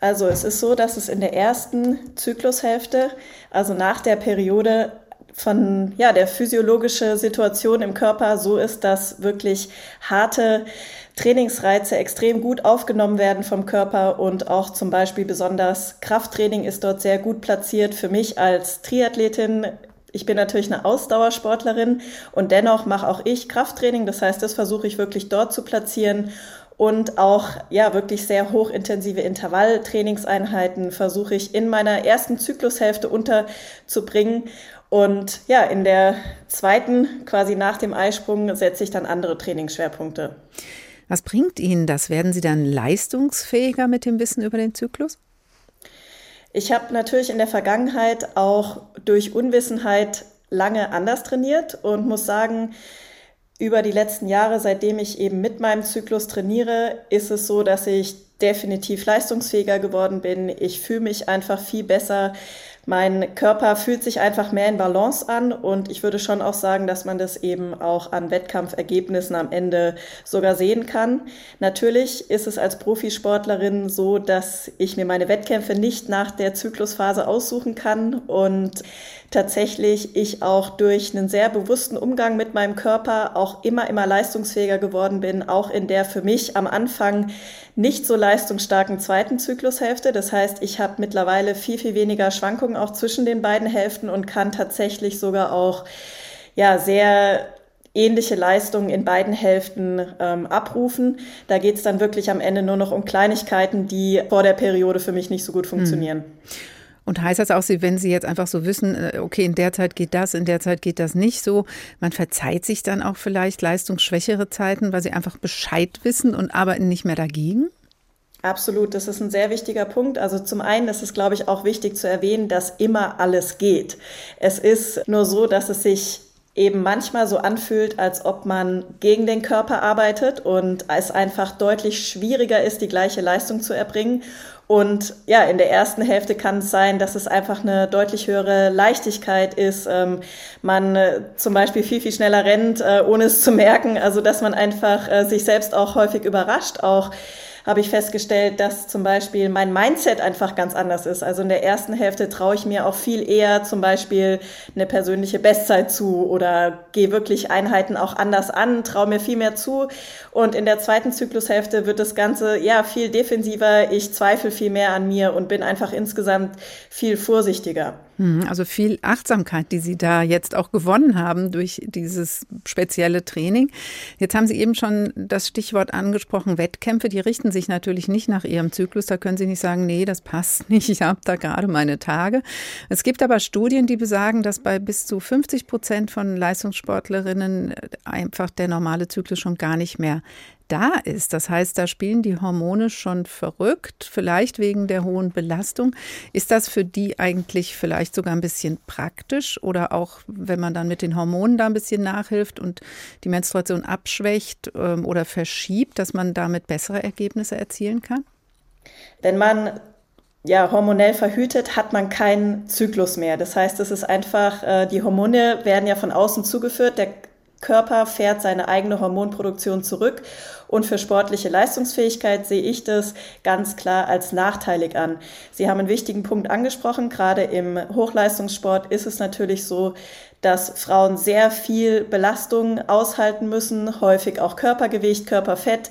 Also es ist so, dass es in der ersten Zyklushälfte, also nach der Periode, von ja, der physiologische Situation im Körper so ist, dass wirklich harte Trainingsreize extrem gut aufgenommen werden vom Körper und auch zum Beispiel besonders Krafttraining ist dort sehr gut platziert. Für mich als Triathletin ich bin natürlich eine Ausdauersportlerin und dennoch mache auch ich Krafttraining. Das heißt, das versuche ich wirklich dort zu platzieren und auch ja wirklich sehr hochintensive Intervalltrainingseinheiten versuche ich in meiner ersten Zyklushälfte unterzubringen und ja, in der zweiten, quasi nach dem Eisprung, setze ich dann andere Trainingsschwerpunkte. Was bringt Ihnen das? Werden Sie dann leistungsfähiger mit dem Wissen über den Zyklus? Ich habe natürlich in der Vergangenheit auch durch Unwissenheit lange anders trainiert und muss sagen, über die letzten Jahre, seitdem ich eben mit meinem Zyklus trainiere, ist es so, dass ich definitiv leistungsfähiger geworden bin. Ich fühle mich einfach viel besser Mein Körper fühlt sich einfach mehr in Balance an und ich würde schon auch sagen, dass man das eben auch an Wettkampfergebnissen am Ende sogar sehen kann. Natürlich ist es als Profisportlerin so, dass ich mir meine Wettkämpfe nicht nach der Zyklusphase aussuchen kann und tatsächlich ich auch durch einen sehr bewussten Umgang mit meinem Körper auch immer, immer leistungsfähiger geworden bin, auch in der für mich am Anfang nicht so leistungsstarken zweiten Zyklushälfte. Das heißt, ich habe mittlerweile viel, viel weniger Schwankungen auch zwischen den beiden Hälften und kann tatsächlich sogar auch ja, sehr ähnliche Leistungen in beiden Hälften ähm, abrufen. Da geht es dann wirklich am Ende nur noch um Kleinigkeiten, die vor der Periode für mich nicht so gut funktionieren. Hm. Und heißt das auch, wenn Sie jetzt einfach so wissen, äh, okay, in der Zeit geht das, in der Zeit geht das nicht so, man verzeiht sich dann auch vielleicht leistungsschwächere Zeiten, weil Sie einfach Bescheid wissen und arbeiten nicht mehr dagegen? Absolut, das ist ein sehr wichtiger Punkt. Also zum einen ist es, glaube ich, auch wichtig zu erwähnen, dass immer alles geht. Es ist nur so, dass es sich eben manchmal so anfühlt, als ob man gegen den Körper arbeitet und es einfach deutlich schwieriger ist, die gleiche Leistung zu erbringen. Und ja, in der ersten Hälfte kann es sein, dass es einfach eine deutlich höhere Leichtigkeit ist. Ähm, man äh, zum Beispiel viel, viel schneller rennt, äh, ohne es zu merken. Also, dass man einfach äh, sich selbst auch häufig überrascht, auch habe ich festgestellt, dass zum Beispiel mein Mindset einfach ganz anders ist. Also in der ersten Hälfte traue ich mir auch viel eher zum Beispiel eine persönliche Bestzeit zu oder gehe wirklich Einheiten auch anders an, traue mir viel mehr zu. Und in der zweiten Zyklushälfte wird das Ganze ja viel defensiver. Ich zweifle viel mehr an mir und bin einfach insgesamt viel vorsichtiger. Hm, also viel Achtsamkeit, die Sie da jetzt auch gewonnen haben durch dieses spezielle Training. Jetzt haben Sie eben schon das Stichwort angesprochen, Wettkämpfe, die richten sich natürlich nicht nach Ihrem Zyklus. Da können Sie nicht sagen, nee, das passt nicht, ich habe da gerade meine Tage. Es gibt aber Studien, die besagen, dass bei bis zu 50 Prozent von Leistungssportlerinnen einfach der normale Zyklus schon gar nicht mehr da ist. Das heißt, da spielen die Hormone schon verrückt, vielleicht wegen der hohen Belastung. Ist das für die eigentlich vielleicht sogar ein bisschen praktisch oder auch, wenn man dann mit den Hormonen da ein bisschen nachhilft und die Menstruation abschwächt ähm, oder verschiebt, dass man damit bessere Ergebnisse erzielen kann? Wenn man ja, hormonell verhütet, hat man keinen Zyklus mehr. Das heißt, es ist einfach, äh, die Hormone werden ja von außen zugeführt. Der Körper fährt seine eigene Hormonproduktion zurück. Und für sportliche Leistungsfähigkeit sehe ich das ganz klar als nachteilig an. Sie haben einen wichtigen Punkt angesprochen. Gerade im Hochleistungssport ist es natürlich so, dass Frauen sehr viel Belastung aushalten müssen, häufig auch Körpergewicht, Körperfett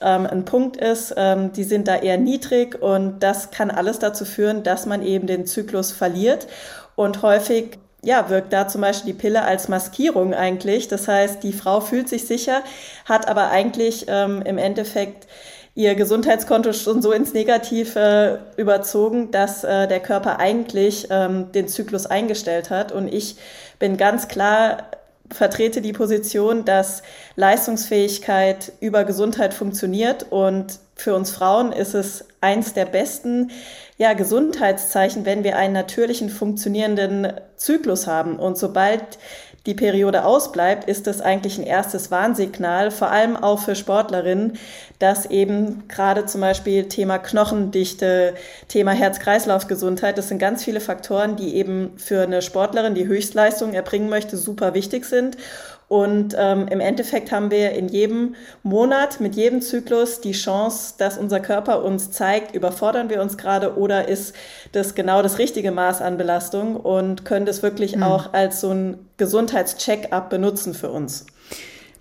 ähm, ein Punkt ist. Ähm, die sind da eher niedrig und das kann alles dazu führen, dass man eben den Zyklus verliert. Und häufig ja, wirkt da zum Beispiel die Pille als Maskierung eigentlich. Das heißt, die Frau fühlt sich sicher, hat aber eigentlich ähm, im Endeffekt ihr Gesundheitskonto schon so ins Negative äh, überzogen, dass äh, der Körper eigentlich ähm, den Zyklus eingestellt hat. Und ich bin ganz klar vertrete die Position, dass Leistungsfähigkeit über Gesundheit funktioniert und für uns Frauen ist es eins der besten ja, Gesundheitszeichen, wenn wir einen natürlichen funktionierenden Zyklus haben. Und sobald die Periode ausbleibt, ist das eigentlich ein erstes Warnsignal, vor allem auch für Sportlerinnen, dass eben gerade zum Beispiel Thema Knochendichte, Thema Herz-Kreislauf-Gesundheit, das sind ganz viele Faktoren, die eben für eine Sportlerin, die Höchstleistung erbringen möchte, super wichtig sind. Und ähm, im Endeffekt haben wir in jedem Monat, mit jedem Zyklus die Chance, dass unser Körper uns zeigt, überfordern wir uns gerade oder ist das genau das richtige Maß an Belastung und können das wirklich mhm. auch als so ein Gesundheitscheck-up benutzen für uns.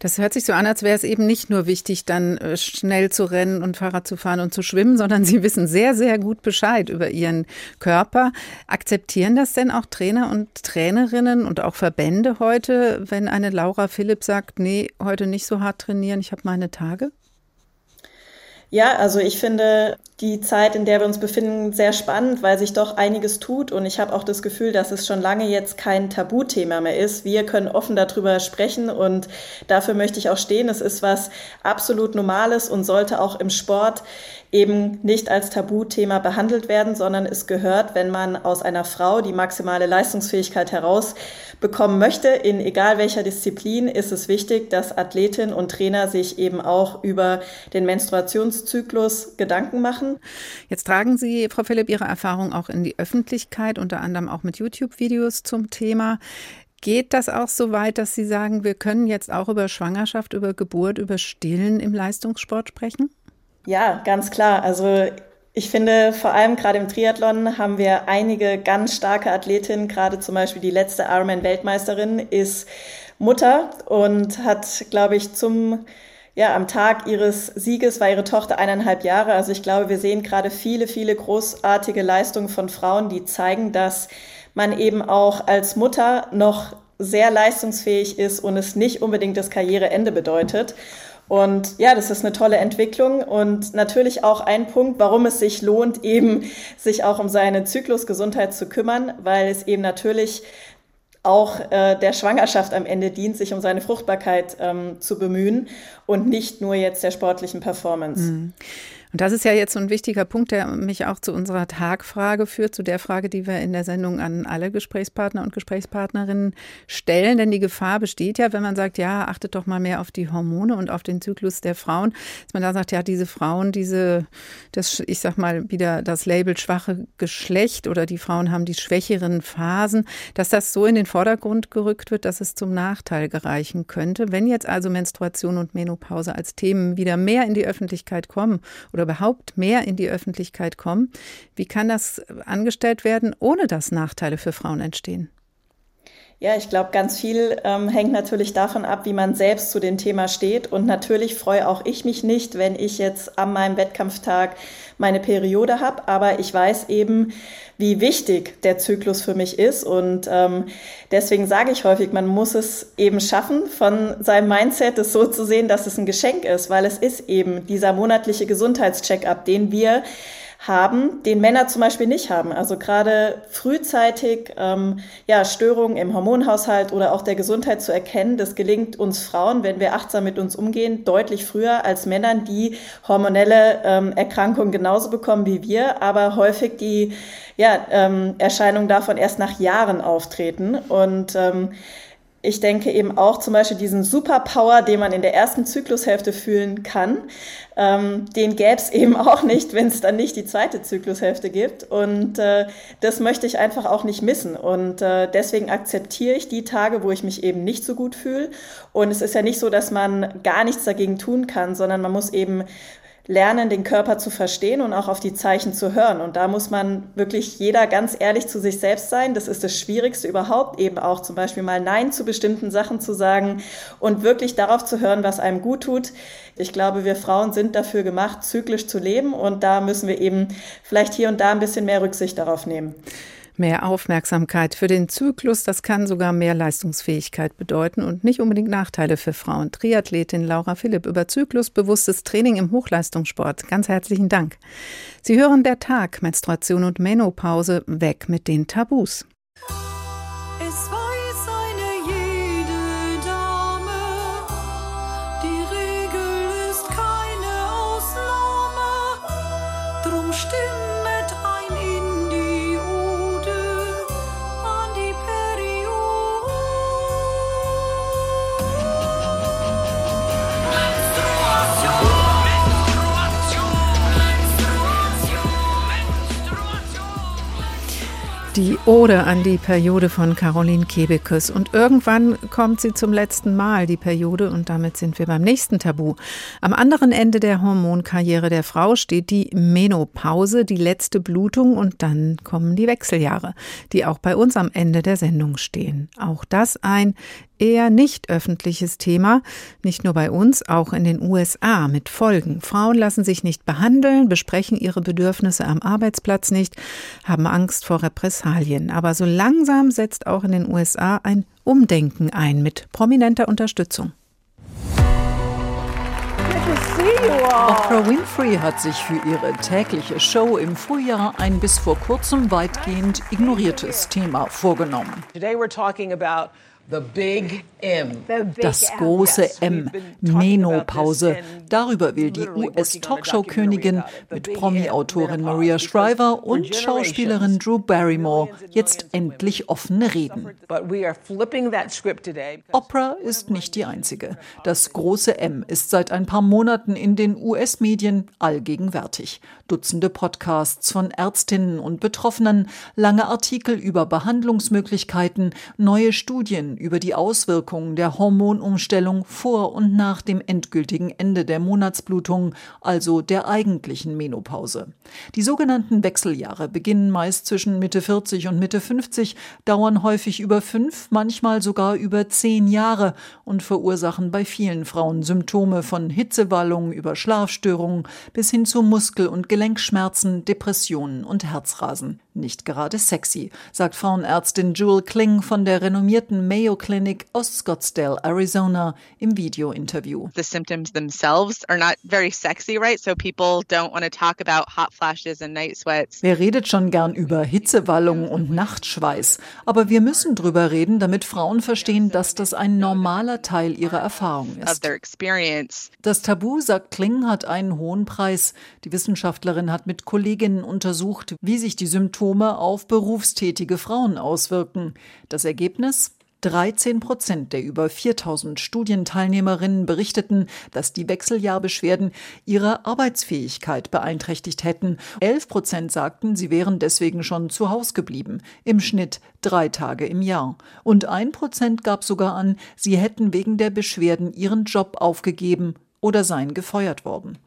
Das hört sich so an, als wäre es eben nicht nur wichtig, dann äh, schnell zu rennen und Fahrrad zu fahren und zu schwimmen, sondern Sie wissen sehr, sehr gut Bescheid über Ihren Körper. Akzeptieren das denn auch Trainer und Trainerinnen und auch Verbände heute, wenn eine Laura Philipp sagt, nee, heute nicht so hart trainieren, ich habe meine Tage? Ja, also ich finde die Zeit, in der wir uns befinden, sehr spannend, weil sich doch einiges tut. Und ich habe auch das Gefühl, dass es schon lange jetzt kein Tabuthema mehr ist. Wir können offen darüber sprechen und dafür möchte ich auch stehen. Es ist was absolut Normales und sollte auch im Sport eben nicht als Tabuthema behandelt werden, sondern es gehört, wenn man aus einer Frau die maximale Leistungsfähigkeit herausbekommen möchte, in egal welcher Disziplin, ist es wichtig, dass Athletinnen und Trainer sich eben auch über den Menstruationszyklus Gedanken machen machen. Jetzt tragen Sie, Frau Philipp, Ihre Erfahrung auch in die Öffentlichkeit, unter anderem auch mit YouTube-Videos zum Thema. Geht das auch so weit, dass Sie sagen, wir können jetzt auch über Schwangerschaft, über Geburt, über Stillen im Leistungssport sprechen? Ja, ganz klar. Also ich finde, vor allem gerade im Triathlon haben wir einige ganz starke Athletinnen. Gerade zum Beispiel die letzte Ironman-Weltmeisterin ist Mutter und hat, glaube ich, zum ja, am Tag ihres Sieges war ihre Tochter eineinhalb Jahre. Also ich glaube, wir sehen gerade viele, viele großartige Leistungen von Frauen, die zeigen, dass man eben auch als Mutter noch sehr leistungsfähig ist und es nicht unbedingt das Karriereende bedeutet. Und ja, das ist eine tolle Entwicklung und natürlich auch ein Punkt, warum es sich lohnt, eben sich auch um seine Zyklusgesundheit zu kümmern, weil es eben natürlich auch äh, der Schwangerschaft am Ende dient, sich um seine Fruchtbarkeit ähm, zu bemühen und nicht nur jetzt der sportlichen Performance. Mhm. Und das ist ja jetzt so ein wichtiger Punkt, der mich auch zu unserer Tagfrage führt, zu der Frage, die wir in der Sendung an alle Gesprächspartner und Gesprächspartnerinnen stellen. Denn die Gefahr besteht ja, wenn man sagt, ja, achtet doch mal mehr auf die Hormone und auf den Zyklus der Frauen, dass man da sagt, ja, diese Frauen, diese, das, ich sag mal wieder das Label schwache Geschlecht oder die Frauen haben die schwächeren Phasen, dass das so in den Vordergrund gerückt wird, dass es zum Nachteil gereichen könnte. Wenn jetzt also Menstruation und Menopause als Themen wieder mehr in die Öffentlichkeit kommen oder überhaupt mehr in die Öffentlichkeit kommen. Wie kann das angestellt werden, ohne dass Nachteile für Frauen entstehen? Ja, ich glaube, ganz viel ähm, hängt natürlich davon ab, wie man selbst zu dem Thema steht. Und natürlich freue auch ich mich nicht, wenn ich jetzt an meinem Wettkampftag meine Periode habe. Aber ich weiß eben, wie wichtig der Zyklus für mich ist. Und ähm, deswegen sage ich häufig, man muss es eben schaffen, von seinem Mindset es so zu sehen, dass es ein Geschenk ist, weil es ist eben dieser monatliche Gesundheitscheck-up, den wir haben, den Männer zum Beispiel nicht haben. Also gerade frühzeitig ähm, ja, Störungen im Hormonhaushalt oder auch der Gesundheit zu erkennen, das gelingt uns Frauen, wenn wir achtsam mit uns umgehen, deutlich früher als Männern, die hormonelle ähm, Erkrankungen genauso bekommen wie wir, aber häufig die ja, ähm, Erscheinungen davon erst nach Jahren auftreten. Und ähm, ich denke eben auch zum Beispiel diesen Superpower, den man in der ersten Zyklushälfte fühlen kann, ähm, den gäbe es eben auch nicht, wenn es dann nicht die zweite Zyklushälfte gibt. Und äh, das möchte ich einfach auch nicht missen. Und äh, deswegen akzeptiere ich die Tage, wo ich mich eben nicht so gut fühle. Und es ist ja nicht so, dass man gar nichts dagegen tun kann, sondern man muss eben lernen, den Körper zu verstehen und auch auf die Zeichen zu hören. Und da muss man wirklich jeder ganz ehrlich zu sich selbst sein. Das ist das Schwierigste überhaupt, eben auch zum Beispiel mal Nein zu bestimmten Sachen zu sagen und wirklich darauf zu hören, was einem gut tut. Ich glaube, wir Frauen sind dafür gemacht, zyklisch zu leben und da müssen wir eben vielleicht hier und da ein bisschen mehr Rücksicht darauf nehmen. Mehr Aufmerksamkeit für den Zyklus, das kann sogar mehr Leistungsfähigkeit bedeuten und nicht unbedingt Nachteile für Frauen. Triathletin Laura Philipp über zyklusbewusstes Training im Hochleistungssport. Ganz herzlichen Dank. Sie hören der Tag, Menstruation und Menopause, weg mit den Tabus. Die Ode an die Periode von Caroline Kebekus. Und irgendwann kommt sie zum letzten Mal, die Periode, und damit sind wir beim nächsten Tabu. Am anderen Ende der Hormonkarriere der Frau steht die Menopause, die letzte Blutung, und dann kommen die Wechseljahre, die auch bei uns am Ende der Sendung stehen. Auch das ein eher nicht öffentliches Thema, nicht nur bei uns, auch in den USA mit Folgen. Frauen lassen sich nicht behandeln, besprechen ihre Bedürfnisse am Arbeitsplatz nicht, haben Angst vor Repressalien. Aber so langsam setzt auch in den USA ein Umdenken ein mit prominenter Unterstützung. Oprah Winfrey hat sich für ihre tägliche Show im Frühjahr ein bis vor kurzem weitgehend ignoriertes Thema vorgenommen. Today we're talking about Das große M, Menopause. Darüber will die US-Talkshow-Königin mit Promi-Autorin Maria Shriver und Schauspielerin Drew Barrymore jetzt endlich offen reden. Oprah ist nicht die einzige. Das große M ist seit ein paar Monaten in den US-Medien allgegenwärtig. Dutzende Podcasts von Ärztinnen und Betroffenen, lange Artikel über Behandlungsmöglichkeiten, neue Studien über die Auswirkungen der Hormonumstellung vor und nach dem endgültigen Ende der Monatsblutung, also der eigentlichen Menopause. Die sogenannten Wechseljahre beginnen meist zwischen Mitte 40 und Mitte 50, dauern häufig über fünf, manchmal sogar über zehn Jahre und verursachen bei vielen Frauen Symptome von Hitzewallungen über Schlafstörungen bis hin zu Muskel- und Gelenkschmerzen, Depressionen und Herzrasen. Nicht gerade sexy, sagt Frauenärztin Jewel Kling von der renommierten Mayo Clinic aus Scottsdale, Arizona im Videointerview. The symptoms themselves are not very sexy, right? So people don't want to talk about hot flashes and night sweats. Wer redet schon gern über Hitzewallungen und Nachtschweiß? Aber wir müssen drüber reden, damit Frauen verstehen, dass das ein normaler Teil ihrer Erfahrung ist. Das Tabu, sagt Kling, hat einen hohen Preis. Die Wissenschaftlerin hat mit Kolleginnen untersucht, wie sich die Symptome Symptome auf berufstätige Frauen auswirken. Das Ergebnis? 13 Prozent der über 4000 Studienteilnehmerinnen berichteten, dass die Wechseljahrbeschwerden ihre Arbeitsfähigkeit beeinträchtigt hätten. 11 Prozent sagten, sie wären deswegen schon zu Hause geblieben. Im Schnitt drei Tage im Jahr. Und ein Prozent gab sogar an, sie hätten wegen der Beschwerden ihren Job aufgegeben oder seien gefeuert worden.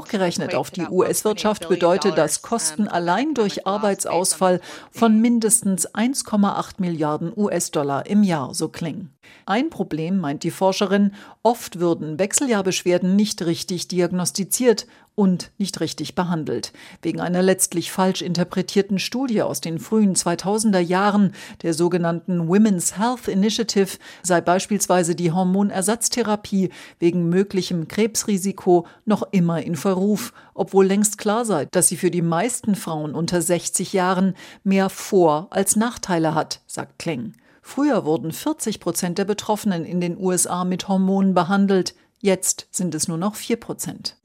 Hochgerechnet auf die US-Wirtschaft bedeutet das Kosten allein durch Arbeitsausfall von mindestens 1,8 Milliarden US-Dollar im Jahr, so Kling. Ein Problem, meint die Forscherin, oft würden Wechseljahrbeschwerden nicht richtig diagnostiziert und nicht richtig behandelt. Wegen einer letztlich falsch interpretierten Studie aus den frühen 2000er Jahren, der sogenannten Women's Health Initiative, sei beispielsweise die Hormonersatztherapie wegen möglichem Krebsrisiko noch immer in Verruf, obwohl längst klar sei, dass sie für die meisten Frauen unter 60 Jahren mehr Vor- als Nachteile hat, sagt Kling. Früher wurden 40 Prozent der Betroffenen in den USA mit Hormonen behandelt. Jetzt sind es nur noch 4 Prozent.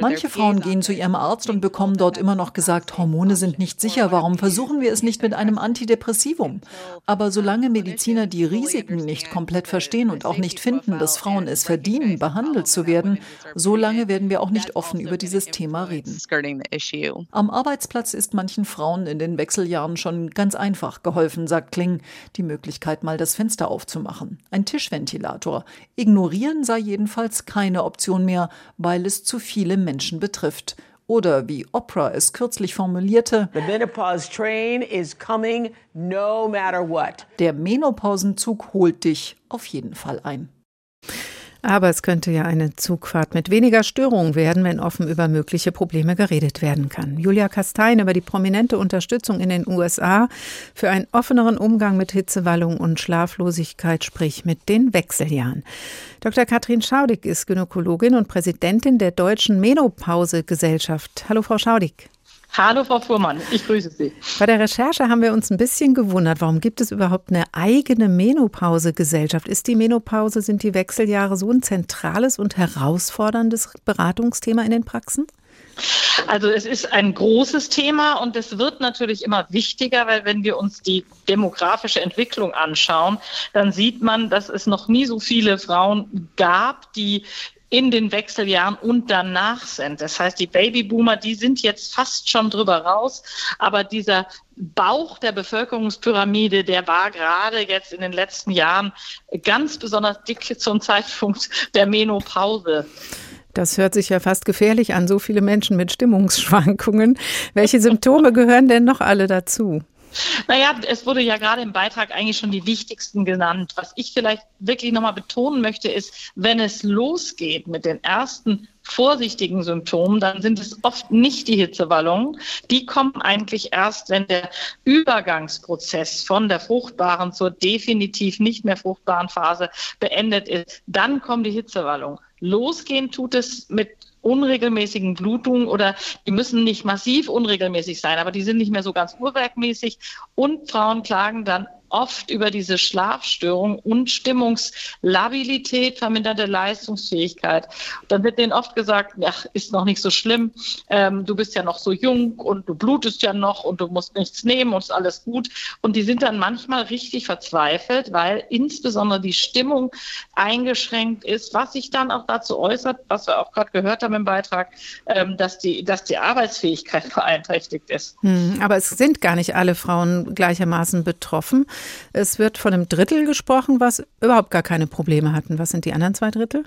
Manche Frauen gehen zu ihrem Arzt und bekommen dort immer noch gesagt, Hormone sind nicht sicher, warum versuchen wir es nicht mit einem Antidepressivum? Aber solange Mediziner die Risiken nicht komplett verstehen und auch nicht finden, dass Frauen es verdienen, behandelt zu werden, solange werden wir auch nicht offen über dieses Thema reden. Am Arbeitsplatz ist manchen Frauen in den Wechseljahren schon ganz einfach geholfen, sagt Kling, die Möglichkeit mal das Fenster aufzumachen. Ein Tischventilator. Ignorieren sei jedenfalls keine Option mehr, weil es zu viele Menschen betrifft. Oder wie Oprah es kürzlich formulierte, no Der Menopausenzug holt dich auf jeden Fall ein. Aber es könnte ja eine Zugfahrt mit weniger Störungen werden, wenn offen über mögliche Probleme geredet werden kann. Julia Kastein über die prominente Unterstützung in den USA für einen offeneren Umgang mit Hitzewallung und Schlaflosigkeit, sprich mit den Wechseljahren. Dr. Katrin Schaudig ist Gynäkologin und Präsidentin der Deutschen Menopause-Gesellschaft. Hallo, Frau Schaudig. Hallo Frau Fuhrmann, ich grüße Sie. Bei der Recherche haben wir uns ein bisschen gewundert, warum gibt es überhaupt eine eigene Menopause-Gesellschaft? Ist die Menopause, sind die Wechseljahre so ein zentrales und herausforderndes Beratungsthema in den Praxen? Also es ist ein großes Thema und es wird natürlich immer wichtiger, weil wenn wir uns die demografische Entwicklung anschauen, dann sieht man, dass es noch nie so viele Frauen gab, die in den Wechseljahren und danach sind. Das heißt, die Babyboomer, die sind jetzt fast schon drüber raus, aber dieser Bauch der Bevölkerungspyramide, der war gerade jetzt in den letzten Jahren ganz besonders dick zum Zeitpunkt der Menopause. Das hört sich ja fast gefährlich an, so viele Menschen mit Stimmungsschwankungen. Welche Symptome gehören denn noch alle dazu? Naja, es wurde ja gerade im Beitrag eigentlich schon die wichtigsten genannt. Was ich vielleicht wirklich nochmal betonen möchte, ist, wenn es losgeht mit den ersten vorsichtigen Symptomen, dann sind es oft nicht die Hitzewallungen. Die kommen eigentlich erst, wenn der Übergangsprozess von der fruchtbaren zur definitiv nicht mehr fruchtbaren Phase beendet ist. Dann kommen die Hitzewallungen. Losgehen tut es mit unregelmäßigen Blutungen oder die müssen nicht massiv unregelmäßig sein, aber die sind nicht mehr so ganz uhrwerkmäßig. Und Frauen klagen dann oft über diese Schlafstörung und Stimmungslabilität, verminderte Leistungsfähigkeit. Dann wird denen oft gesagt, ach, ist noch nicht so schlimm, ähm, du bist ja noch so jung und du blutest ja noch und du musst nichts nehmen und ist alles gut. Und die sind dann manchmal richtig verzweifelt, weil insbesondere die Stimmung eingeschränkt ist, was sich dann auch dazu äußert, was wir auch gerade gehört haben im Beitrag, ähm, dass, die, dass die Arbeitsfähigkeit beeinträchtigt ist. Hm, aber es sind gar nicht alle Frauen gleichermaßen betroffen. Es wird von einem Drittel gesprochen, was überhaupt gar keine Probleme hatten. Was sind die anderen zwei Drittel?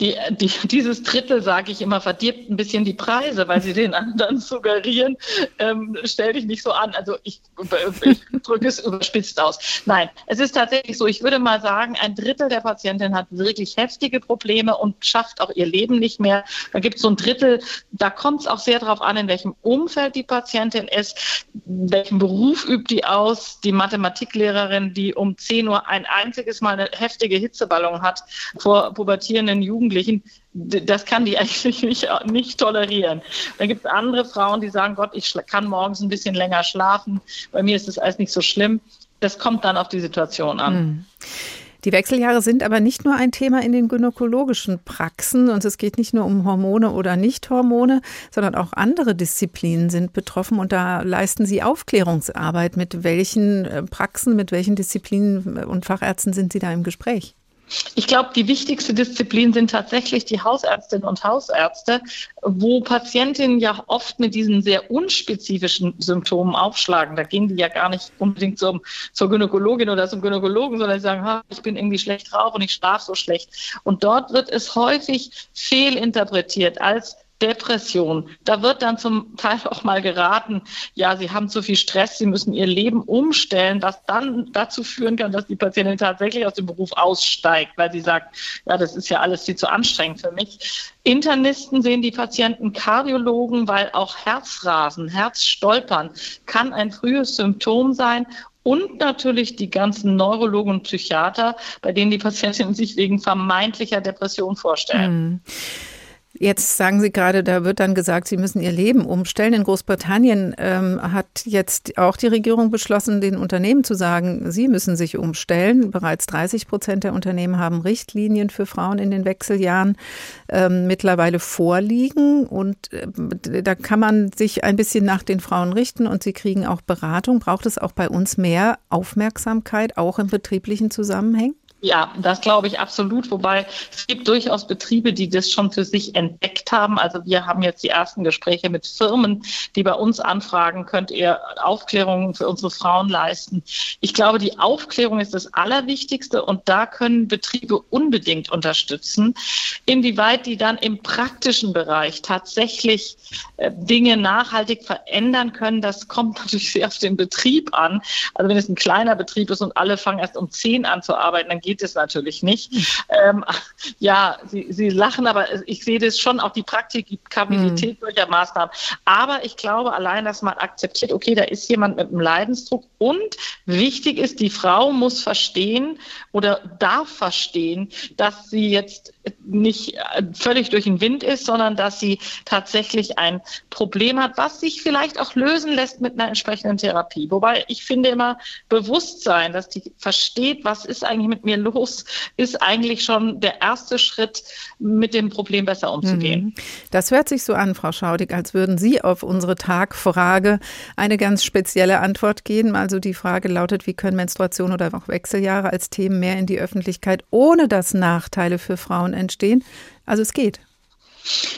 Die, die, dieses Drittel, sage ich immer, verdirbt ein bisschen die Preise, weil sie den anderen suggerieren, ähm, stell dich nicht so an. Also ich, ich drücke es überspitzt aus. Nein, es ist tatsächlich so, ich würde mal sagen, ein Drittel der Patientinnen hat wirklich heftige Probleme und schafft auch ihr Leben nicht mehr. Da gibt es so ein Drittel, da kommt es auch sehr darauf an, in welchem Umfeld die Patientin ist, welchen Beruf übt die aus. Die Mathematiklehrerin, die um 10 Uhr ein einziges Mal eine heftige Hitzeballung hat vor pubertierenden Jugendlichen, das kann die eigentlich nicht, nicht tolerieren. Dann gibt es andere Frauen, die sagen, Gott, ich kann morgens ein bisschen länger schlafen, bei mir ist das alles nicht so schlimm. Das kommt dann auf die Situation an. Hm. Die Wechseljahre sind aber nicht nur ein Thema in den gynäkologischen Praxen und es geht nicht nur um Hormone oder Nichthormone, sondern auch andere Disziplinen sind betroffen und da leisten Sie Aufklärungsarbeit. Mit welchen äh, Praxen, mit welchen Disziplinen und Fachärzten sind Sie da im Gespräch? Ich glaube, die wichtigste Disziplin sind tatsächlich die Hausärztinnen und Hausärzte, wo Patientinnen ja oft mit diesen sehr unspezifischen Symptomen aufschlagen. Da gehen die ja gar nicht unbedingt zum, zur Gynäkologin oder zum Gynäkologen, sondern sagen, ich bin irgendwie schlecht drauf und ich schlafe so schlecht. Und dort wird es häufig fehlinterpretiert als Depression. Da wird dann zum Teil auch mal geraten, ja, Sie haben zu viel Stress, Sie müssen Ihr Leben umstellen, was dann dazu führen kann, dass die Patientin tatsächlich aus dem Beruf aussteigt, weil sie sagt, ja, das ist ja alles viel zu anstrengend für mich. Internisten sehen die Patienten Kardiologen, weil auch Herzrasen, Herzstolpern kann ein frühes Symptom sein und natürlich die ganzen Neurologen und Psychiater, bei denen die Patientinnen sich wegen vermeintlicher Depression vorstellen. Mhm. Jetzt sagen Sie gerade, da wird dann gesagt, Sie müssen Ihr Leben umstellen. In Großbritannien ähm, hat jetzt auch die Regierung beschlossen, den Unternehmen zu sagen, sie müssen sich umstellen. Bereits 30 Prozent der Unternehmen haben Richtlinien für Frauen in den Wechseljahren ähm, mittlerweile vorliegen. Und äh, da kann man sich ein bisschen nach den Frauen richten und sie kriegen auch Beratung. Braucht es auch bei uns mehr Aufmerksamkeit, auch im betrieblichen Zusammenhang? Ja, das glaube ich absolut. Wobei es gibt durchaus Betriebe, die das schon für sich entdeckt haben. Also wir haben jetzt die ersten Gespräche mit Firmen, die bei uns anfragen, könnt ihr Aufklärungen für unsere Frauen leisten. Ich glaube, die Aufklärung ist das Allerwichtigste und da können Betriebe unbedingt unterstützen. Inwieweit die dann im praktischen Bereich tatsächlich äh, Dinge nachhaltig verändern können, das kommt natürlich sehr auf den Betrieb an. Also wenn es ein kleiner Betrieb ist und alle fangen erst um zehn an zu arbeiten, dann geht geht es natürlich nicht. Ähm, ja, Sie, Sie lachen, aber ich sehe das schon auch die Praktikabilität mhm. solcher Maßnahmen. Aber ich glaube allein, dass man akzeptiert, okay, da ist jemand mit einem Leidensdruck und wichtig ist, die Frau muss verstehen oder darf verstehen, dass sie jetzt nicht äh, völlig durch den Wind ist, sondern dass sie tatsächlich ein Problem hat, was sich vielleicht auch lösen lässt mit einer entsprechenden Therapie. Wobei ich finde immer Bewusstsein, dass die versteht, was ist eigentlich mit mir los, ist eigentlich schon der erste Schritt, mit dem Problem besser umzugehen. Mhm. Das hört sich so an, Frau Schaudig, als würden Sie auf unsere Tagfrage eine ganz spezielle Antwort geben. Also die Frage lautet, wie können Menstruation oder auch Wechseljahre als Themen mehr in die Öffentlichkeit, ohne dass Nachteile für Frauen entstehen. Also es geht.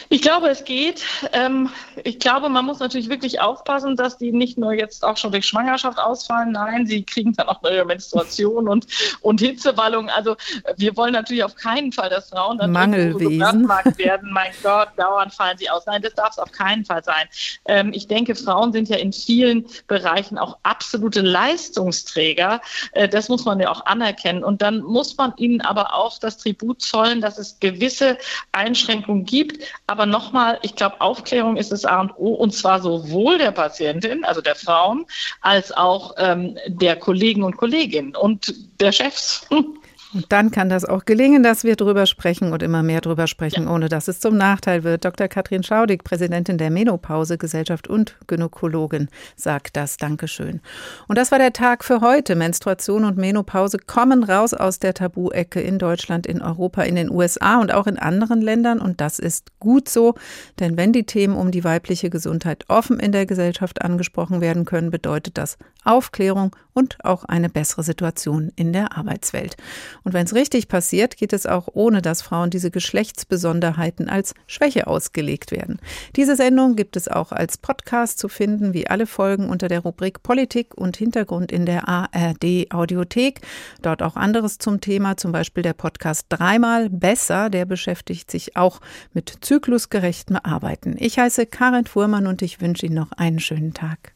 Ich glaube, es geht. Ähm, ich glaube, man muss natürlich wirklich aufpassen, dass die nicht nur jetzt auch schon durch Schwangerschaft ausfallen. Nein, sie kriegen dann auch neue Menstruation und, und Hitzewallung. Also wir wollen natürlich auf keinen Fall, dass Frauen dann Mangelwesen werden. Mein Gott, dauernd fallen sie aus. Nein, das darf es auf keinen Fall sein. Ähm, ich denke, Frauen sind ja in vielen Bereichen auch absolute Leistungsträger. Äh, das muss man ja auch anerkennen. Und dann muss man ihnen aber auch das Tribut zollen, dass es gewisse Einschränkungen gibt aber nochmal, ich glaube, Aufklärung ist das A und O und zwar sowohl der Patientin, also der Frauen, als auch ähm, der Kollegen und Kolleginnen und der Chefs. Und dann kann das auch gelingen, dass wir drüber sprechen und immer mehr drüber sprechen, ja. ohne dass es zum Nachteil wird. Dr. Katrin Schaudig, Präsidentin der Menopause Gesellschaft und Gynäkologin, sagt das. Dankeschön. Und das war der Tag für heute. Menstruation und Menopause kommen raus aus der Tabu-Ecke in Deutschland, in Europa, in den USA und auch in anderen Ländern. Und das ist gut so, denn wenn die Themen um die weibliche Gesundheit offen in der Gesellschaft angesprochen werden können, bedeutet das Aufklärung und auch eine bessere Situation in der Arbeitswelt. Und wenn es richtig passiert, geht es auch ohne, dass Frauen diese Geschlechtsbesonderheiten als Schwäche ausgelegt werden. Diese Sendung gibt es auch als Podcast zu finden, wie alle Folgen unter der Rubrik Politik und Hintergrund in der ARD Audiothek. Dort auch anderes zum Thema, zum Beispiel der Podcast Dreimal besser, der beschäftigt sich auch mit zyklusgerechtem Arbeiten. Ich heiße Karin Fuhrmann und ich wünsche Ihnen noch einen schönen Tag.